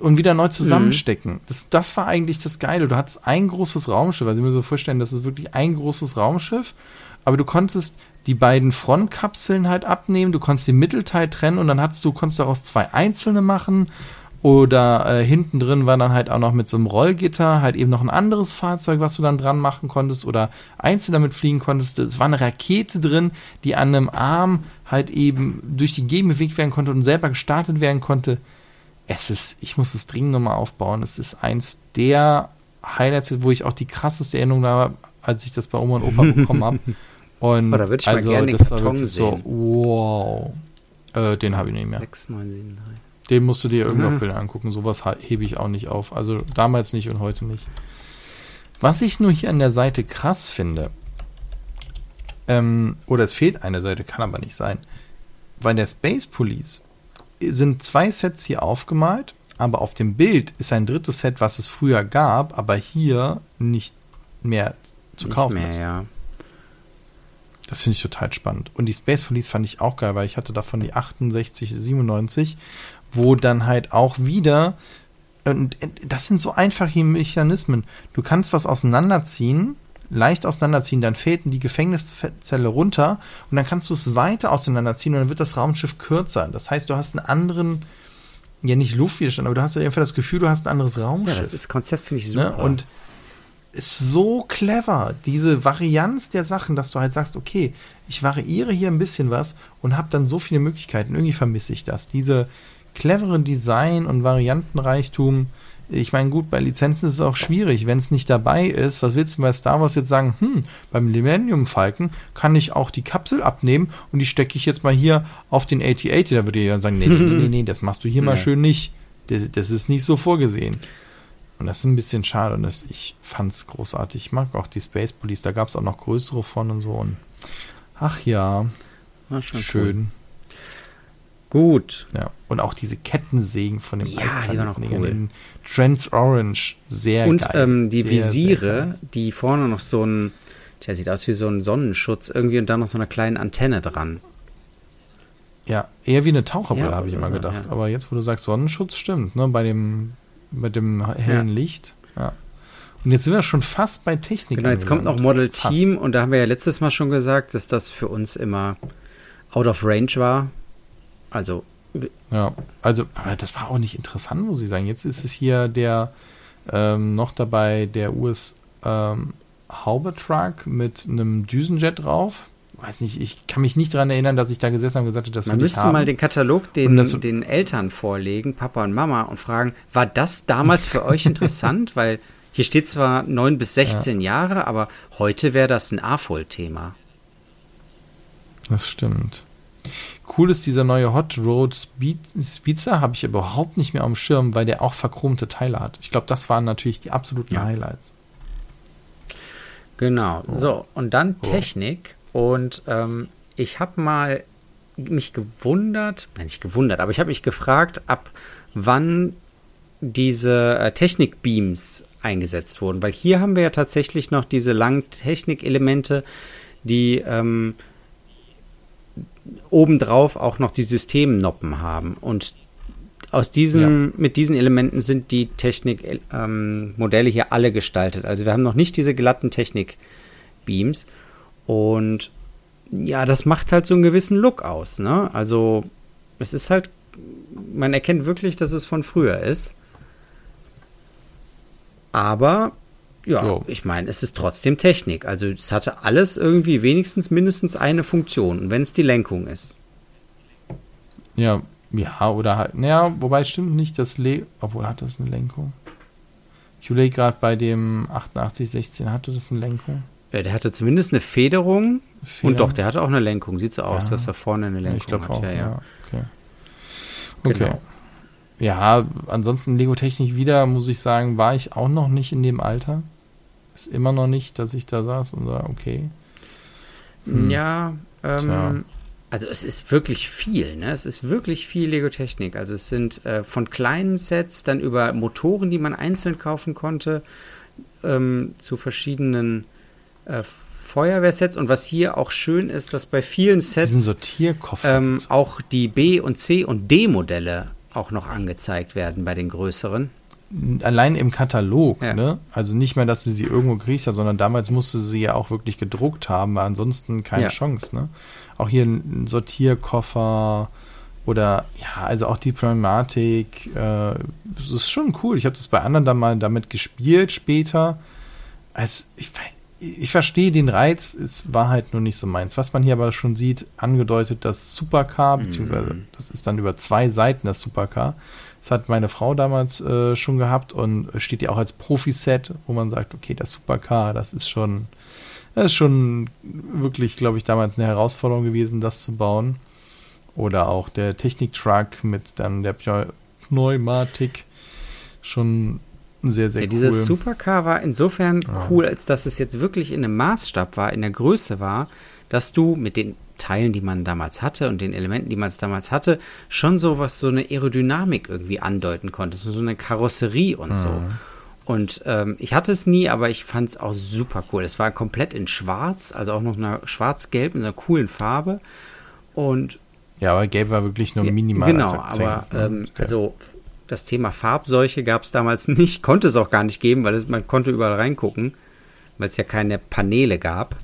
und wieder neu zusammenstecken. Mhm. Das, das war eigentlich das Geile. Du hattest ein großes Raumschiff. Also ich mir so vorstellen, das ist wirklich ein großes Raumschiff. Aber du konntest die beiden Frontkapseln halt abnehmen. Du konntest den Mittelteil trennen und dann hattest du, konntest daraus zwei einzelne machen. Oder äh, hinten drin war dann halt auch noch mit so einem Rollgitter halt eben noch ein anderes Fahrzeug, was du dann dran machen konntest oder einzeln damit fliegen konntest. Es war eine Rakete drin, die an einem Arm halt eben durch die Gegend bewegt werden konnte und selber gestartet werden konnte. Es ist, ich muss es dringend nochmal aufbauen. Es ist eins der Highlights, wo ich auch die krasseste Erinnerung da habe, als ich das bei Oma und Opa bekommen habe. Und oh, da würde ich also, mal gerne das war wirklich sehen. so, wow. Äh, den habe ich nicht mehr. 6973. Den musst du dir irgendwo mhm. Bilder angucken. Sowas hebe ich auch nicht auf. Also damals nicht und heute nicht. Was ich nur hier an der Seite krass finde, ähm, oder es fehlt eine Seite, kann aber nicht sein. Bei der Space Police sind zwei Sets hier aufgemalt, aber auf dem Bild ist ein drittes Set, was es früher gab, aber hier nicht mehr zu nicht kaufen mehr, ist. Ja. Das finde ich total spannend. Und die Space Police fand ich auch geil, weil ich hatte davon die 68, 97 wo dann halt auch wieder, und das sind so einfache Mechanismen. Du kannst was auseinanderziehen, leicht auseinanderziehen, dann fällt die Gefängniszelle runter und dann kannst du es weiter auseinanderziehen und dann wird das Raumschiff kürzer. Das heißt, du hast einen anderen, ja nicht Luftwiderstand, aber du hast ja einfach das Gefühl, du hast ein anderes Raumschiff. Ja, das ist Konzept finde ich ne? super. Ne? Und ist so clever, diese Varianz der Sachen, dass du halt sagst, okay, ich variiere hier ein bisschen was und habe dann so viele Möglichkeiten. Irgendwie vermisse ich das. Diese, clevere Design und Variantenreichtum. Ich meine, gut, bei Lizenzen ist es auch schwierig, wenn es nicht dabei ist. Was willst du bei Star Wars jetzt sagen? Hm, beim Millennium Falcon kann ich auch die Kapsel abnehmen und die stecke ich jetzt mal hier auf den AT-80. Da würde ich ja sagen, nee, nee, nee, nee, das machst du hier mal schön nicht. Das, das, ist nicht so vorgesehen. Und das ist ein bisschen schade und das, ich fand es großartig. Ich mag auch die Space Police, da gab es auch noch größere von und so. Und ach ja, schön. Cool. Gut. Ja. Und auch diese Kettensägen von dem ja, die waren auch cool. Trans Orange, sehr Und, geil. Und ähm, die sehr, Visiere, sehr die vorne noch so ein, tja, sieht aus wie so ein Sonnenschutz irgendwie und dann noch so eine kleine Antenne dran. Ja, eher wie eine Taucherbrille, ja, habe ich immer so, gedacht. Ja. Aber jetzt, wo du sagst Sonnenschutz, stimmt, ne? Bei dem, mit dem hellen ja. Licht. Ja. Und jetzt sind wir schon fast bei Technik. Genau, jetzt kommt noch Model fast. Team und da haben wir ja letztes Mal schon gesagt, dass das für uns immer out of range war. Also. Ja, also, aber das war auch nicht interessant, muss ich sagen. Jetzt ist es hier der ähm, noch dabei der US ähm, Truck mit einem Düsenjet drauf. Weiß nicht, ich kann mich nicht daran erinnern, dass ich da gesessen habe und gesagt habe, das Man müsste haben. mal den Katalog den, den Eltern vorlegen, Papa und Mama, und fragen, war das damals für euch interessant? Weil Hier steht zwar 9 bis 16 ja. Jahre, aber heute wäre das ein A-Voll-Thema. Das stimmt. Cool ist dieser neue Hot Road Speed, Speedster, habe ich überhaupt nicht mehr am Schirm, weil der auch verchromte Teile hat. Ich glaube, das waren natürlich die absoluten ja. Highlights. Genau. Oh. So, und dann oh. Technik. Und ähm, ich habe mal mich gewundert, nein, nicht gewundert, aber ich habe mich gefragt, ab wann diese äh, Technik-Beams eingesetzt wurden. Weil hier haben wir ja tatsächlich noch diese langen Technikelemente, die ähm, obendrauf auch noch die Systemnoppen haben. Und aus diesem, ja. mit diesen Elementen sind die Technikmodelle ähm, hier alle gestaltet. Also wir haben noch nicht diese glatten Technik-Beams. Und ja, das macht halt so einen gewissen Look aus. Ne? Also es ist halt, man erkennt wirklich, dass es von früher ist. Aber ja, so. ich meine, es ist trotzdem Technik. Also es hatte alles irgendwie wenigstens mindestens eine Funktion. Und wenn es die Lenkung ist. Ja, ja, oder halt, naja, wobei stimmt nicht, dass Le, obwohl hat das eine Lenkung. Ich überlege gerade bei dem 8816 hatte das eine Lenkung. Ja, der hatte zumindest eine Federung. Feder. Und doch, der hatte auch eine Lenkung. Sieht so aus, ja. dass er vorne eine Lenkung ich hat. Auch, ja, ja. ja okay. okay. Genau. Ja, ansonsten Lego-Technik wieder, muss ich sagen, war ich auch noch nicht in dem Alter. Ist immer noch nicht, dass ich da saß und sage, okay. Hm. Ja, ähm, also es ist wirklich viel, ne? Es ist wirklich viel Lego-Technik. Also es sind äh, von kleinen Sets dann über Motoren, die man einzeln kaufen konnte, ähm, zu verschiedenen äh, Feuerwehrsets. Und was hier auch schön ist, dass bei vielen Sets ähm, auch die B- und C- und D-Modelle auch noch angezeigt werden bei den größeren allein im Katalog, ja. ne? Also nicht mehr, dass sie sie irgendwo kriegst, sondern damals musste sie ja auch wirklich gedruckt haben, weil ansonsten keine ja. Chance, ne? Auch hier ein Sortierkoffer oder ja, also auch die Problematik, äh, das ist schon cool. Ich habe das bei anderen dann mal damit gespielt später. Als ich, ich verstehe den Reiz, es war halt nur nicht so meins. Was man hier aber schon sieht, angedeutet, das Supercar, beziehungsweise mhm. das ist dann über zwei Seiten das Supercar das hat meine Frau damals äh, schon gehabt und steht ja auch als Profi-Set, wo man sagt, okay, das Supercar, das ist schon, das ist schon wirklich, glaube ich, damals eine Herausforderung gewesen, das zu bauen. Oder auch der Technik-Truck mit dann der Pneumatik. Schon sehr, sehr ja, cool. Dieses Supercar war insofern ja. cool, als dass es jetzt wirklich in einem Maßstab war, in der Größe war, dass du mit den Teilen, die man damals hatte und den Elementen, die man damals hatte, schon so was, so eine Aerodynamik irgendwie andeuten konnte, so eine Karosserie und mhm. so. Und ähm, ich hatte es nie, aber ich fand es auch super cool. Es war komplett in Schwarz, also auch noch eine Schwarz-Gelb in einer coolen Farbe. Und ja, aber Gelb war wirklich nur minimal. Genau, aber ne? ähm, ja. also das Thema Farbseuche gab es damals nicht, konnte es auch gar nicht geben, weil es, man konnte überall reingucken, weil es ja keine Paneele gab.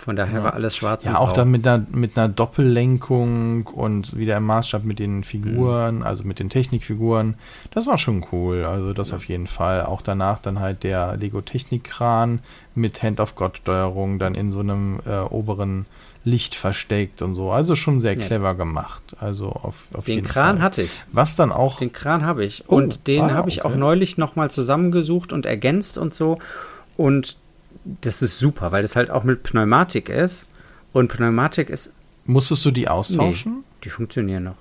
Von daher ja. war alles schwarz ja, und Ja, auch dann mit einer, mit einer Doppellenkung und wieder im Maßstab mit den Figuren, mhm. also mit den Technikfiguren. Das war schon cool. Also das ja. auf jeden Fall. Auch danach dann halt der Lego Technikkran mit Hand-of-God-Steuerung dann in so einem äh, oberen Licht versteckt und so. Also schon sehr clever ja. gemacht. Also auf, auf den jeden Kran Fall. hatte ich. Was dann auch. Den Kran habe ich. Oh, und den ah, habe ich okay. auch neulich nochmal zusammengesucht und ergänzt und so. Und das ist super, weil das halt auch mit Pneumatik ist. Und Pneumatik ist. Musstest du die austauschen? Nee, die funktionieren noch.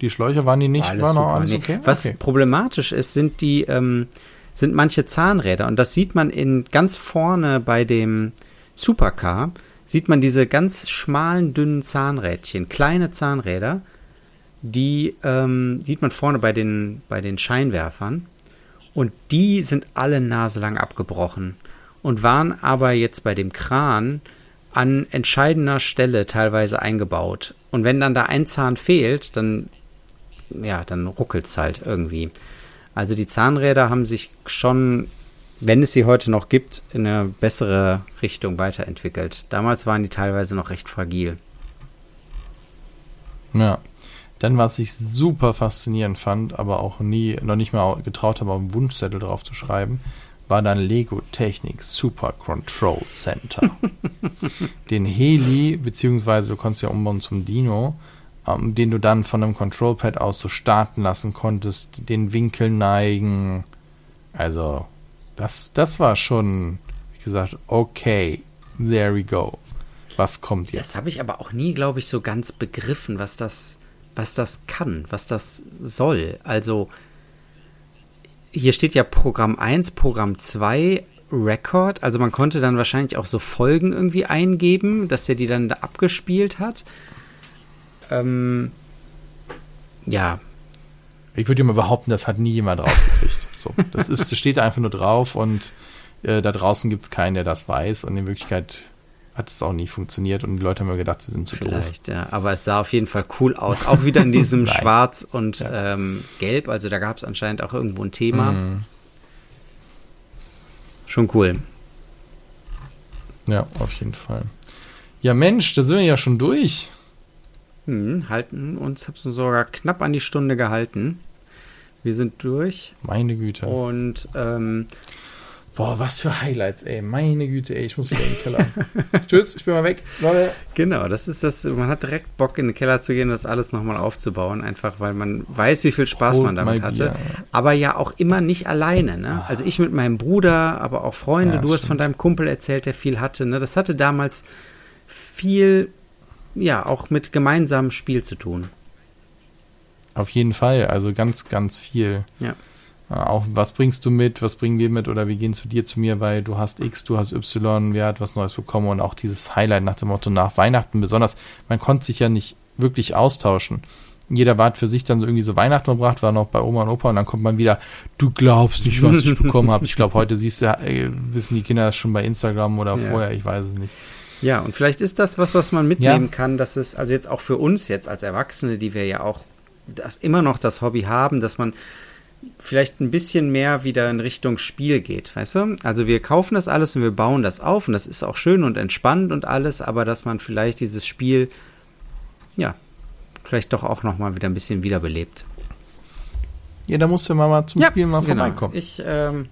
Die Schläuche waren die nicht, alles war noch alles okay? Was okay. problematisch ist, sind die, ähm, sind manche Zahnräder. Und das sieht man in ganz vorne bei dem Supercar, sieht man diese ganz schmalen, dünnen Zahnrädchen, kleine Zahnräder, die ähm, sieht man vorne bei den, bei den Scheinwerfern. Und die sind alle naselang abgebrochen und waren aber jetzt bei dem Kran an entscheidender Stelle teilweise eingebaut. Und wenn dann da ein Zahn fehlt, dann, ja, dann ruckelt es halt irgendwie. Also die Zahnräder haben sich schon, wenn es sie heute noch gibt, in eine bessere Richtung weiterentwickelt. Damals waren die teilweise noch recht fragil. Ja. Dann, was ich super faszinierend fand, aber auch nie, noch nicht mal getraut habe, auf einen Wunschzettel drauf zu schreiben, war dann Lego Technik Super Control Center. den Heli, beziehungsweise du konntest ja umbauen zum Dino, ähm, den du dann von einem Control Pad aus so starten lassen konntest, den Winkel neigen. Also Das, das war schon, wie gesagt, okay, there we go. Was kommt jetzt? Das habe ich aber auch nie, glaube ich, so ganz begriffen, was das, was das kann, was das soll. Also, hier steht ja Programm 1, Programm 2, Record. Also man konnte dann wahrscheinlich auch so Folgen irgendwie eingeben, dass der die dann da abgespielt hat. Ähm, ja. Ich würde mal behaupten, das hat nie jemand rausgekriegt. So, das ist, das steht einfach nur drauf und äh, da draußen gibt es keinen, der das weiß und in Wirklichkeit hat es auch nie funktioniert und die Leute haben mir gedacht, sie sind zu Vielleicht, doof. ja. Aber es sah auf jeden Fall cool aus. Auch wieder in diesem Schwarz und ja. ähm, Gelb. Also da gab es anscheinend auch irgendwo ein Thema. Mhm. Schon cool. Ja, auf jeden Fall. Ja, Mensch, da sind wir ja schon durch. Hm, halten uns, hab's sogar knapp an die Stunde gehalten. Wir sind durch. Meine Güte. Und ähm, Boah, was für Highlights, ey. Meine Güte, ey. Ich muss wieder in den Keller. Tschüss, ich bin mal weg. Leute. Genau, das ist das. Man hat direkt Bock, in den Keller zu gehen, das alles nochmal aufzubauen. Einfach, weil man weiß, wie viel Spaß Hold man damit hatte. Aber ja auch immer nicht alleine, ne? Also ich mit meinem Bruder, aber auch Freunde. Ja, du stimmt. hast von deinem Kumpel erzählt, der viel hatte, ne? Das hatte damals viel, ja, auch mit gemeinsamem Spiel zu tun. Auf jeden Fall. Also ganz, ganz viel. Ja. Auch was bringst du mit, was bringen wir mit oder wir gehen zu dir, zu mir, weil du hast X, du hast Y, wer hat was Neues bekommen und auch dieses Highlight nach dem Motto nach Weihnachten besonders. Man konnte sich ja nicht wirklich austauschen. Jeder war für sich dann so irgendwie so Weihnachten verbracht, war noch bei Oma und Opa und dann kommt man wieder, du glaubst nicht, was ich bekommen habe. Ich glaube, heute siehst du, äh, wissen die Kinder das schon bei Instagram oder ja. vorher, ich weiß es nicht. Ja, und vielleicht ist das was, was man mitnehmen ja. kann, dass es, also jetzt auch für uns jetzt als Erwachsene, die wir ja auch das immer noch das Hobby haben, dass man vielleicht ein bisschen mehr wieder in Richtung Spiel geht, weißt du? Also wir kaufen das alles und wir bauen das auf und das ist auch schön und entspannt und alles, aber dass man vielleicht dieses Spiel, ja, vielleicht doch auch nochmal wieder ein bisschen wiederbelebt. Ja, da musst du mal, mal zum ja, Spielen mal genau. vorbeikommen. Ich ähm,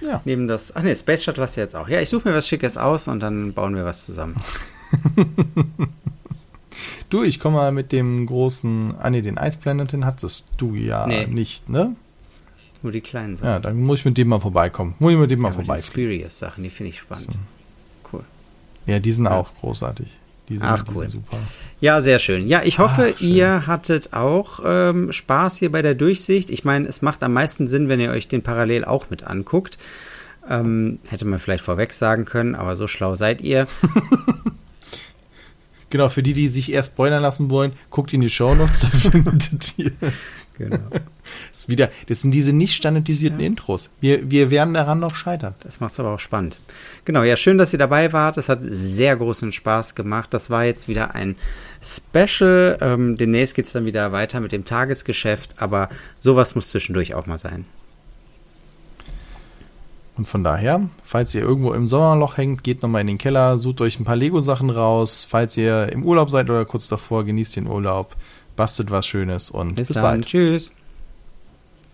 ja. nehme das. Ach nee, Space Shuttle hast du jetzt auch. Ja, ich suche mir was Schickes aus und dann bauen wir was zusammen. du, ich komme mal mit dem großen. Ah nee, den Ice Planet, den hattest du ja nee. nicht, ne? Nur die kleinen Sachen. Ja, dann muss ich mit dem mal vorbeikommen. Muss ich mit dem mal ja, vorbei. Die Spurious-Sachen, die finde ich spannend. So. Cool. Ja, die sind ja. auch großartig. Die sind, Ach, cool. super. Ja, sehr schön. Ja, ich hoffe, Ach, ihr hattet auch ähm, Spaß hier bei der Durchsicht. Ich meine, es macht am meisten Sinn, wenn ihr euch den parallel auch mit anguckt. Ähm, hätte man vielleicht vorweg sagen können, aber so schlau seid ihr. genau, für die, die sich erst spoilern lassen wollen, guckt in die Show Notes, da findet ihr Genau. Das, ist wieder, das sind diese nicht standardisierten ja. Intros. Wir, wir werden daran noch scheitern. Das macht es aber auch spannend. Genau, ja, schön, dass ihr dabei wart. Es hat sehr großen Spaß gemacht. Das war jetzt wieder ein Special. Ähm, demnächst geht es dann wieder weiter mit dem Tagesgeschäft, aber sowas muss zwischendurch auch mal sein. Und von daher, falls ihr irgendwo im Sommerloch hängt, geht nochmal in den Keller, sucht euch ein paar Lego-Sachen raus. Falls ihr im Urlaub seid oder kurz davor, genießt den Urlaub bastet was Schönes und bis, bis bald. Tschüss.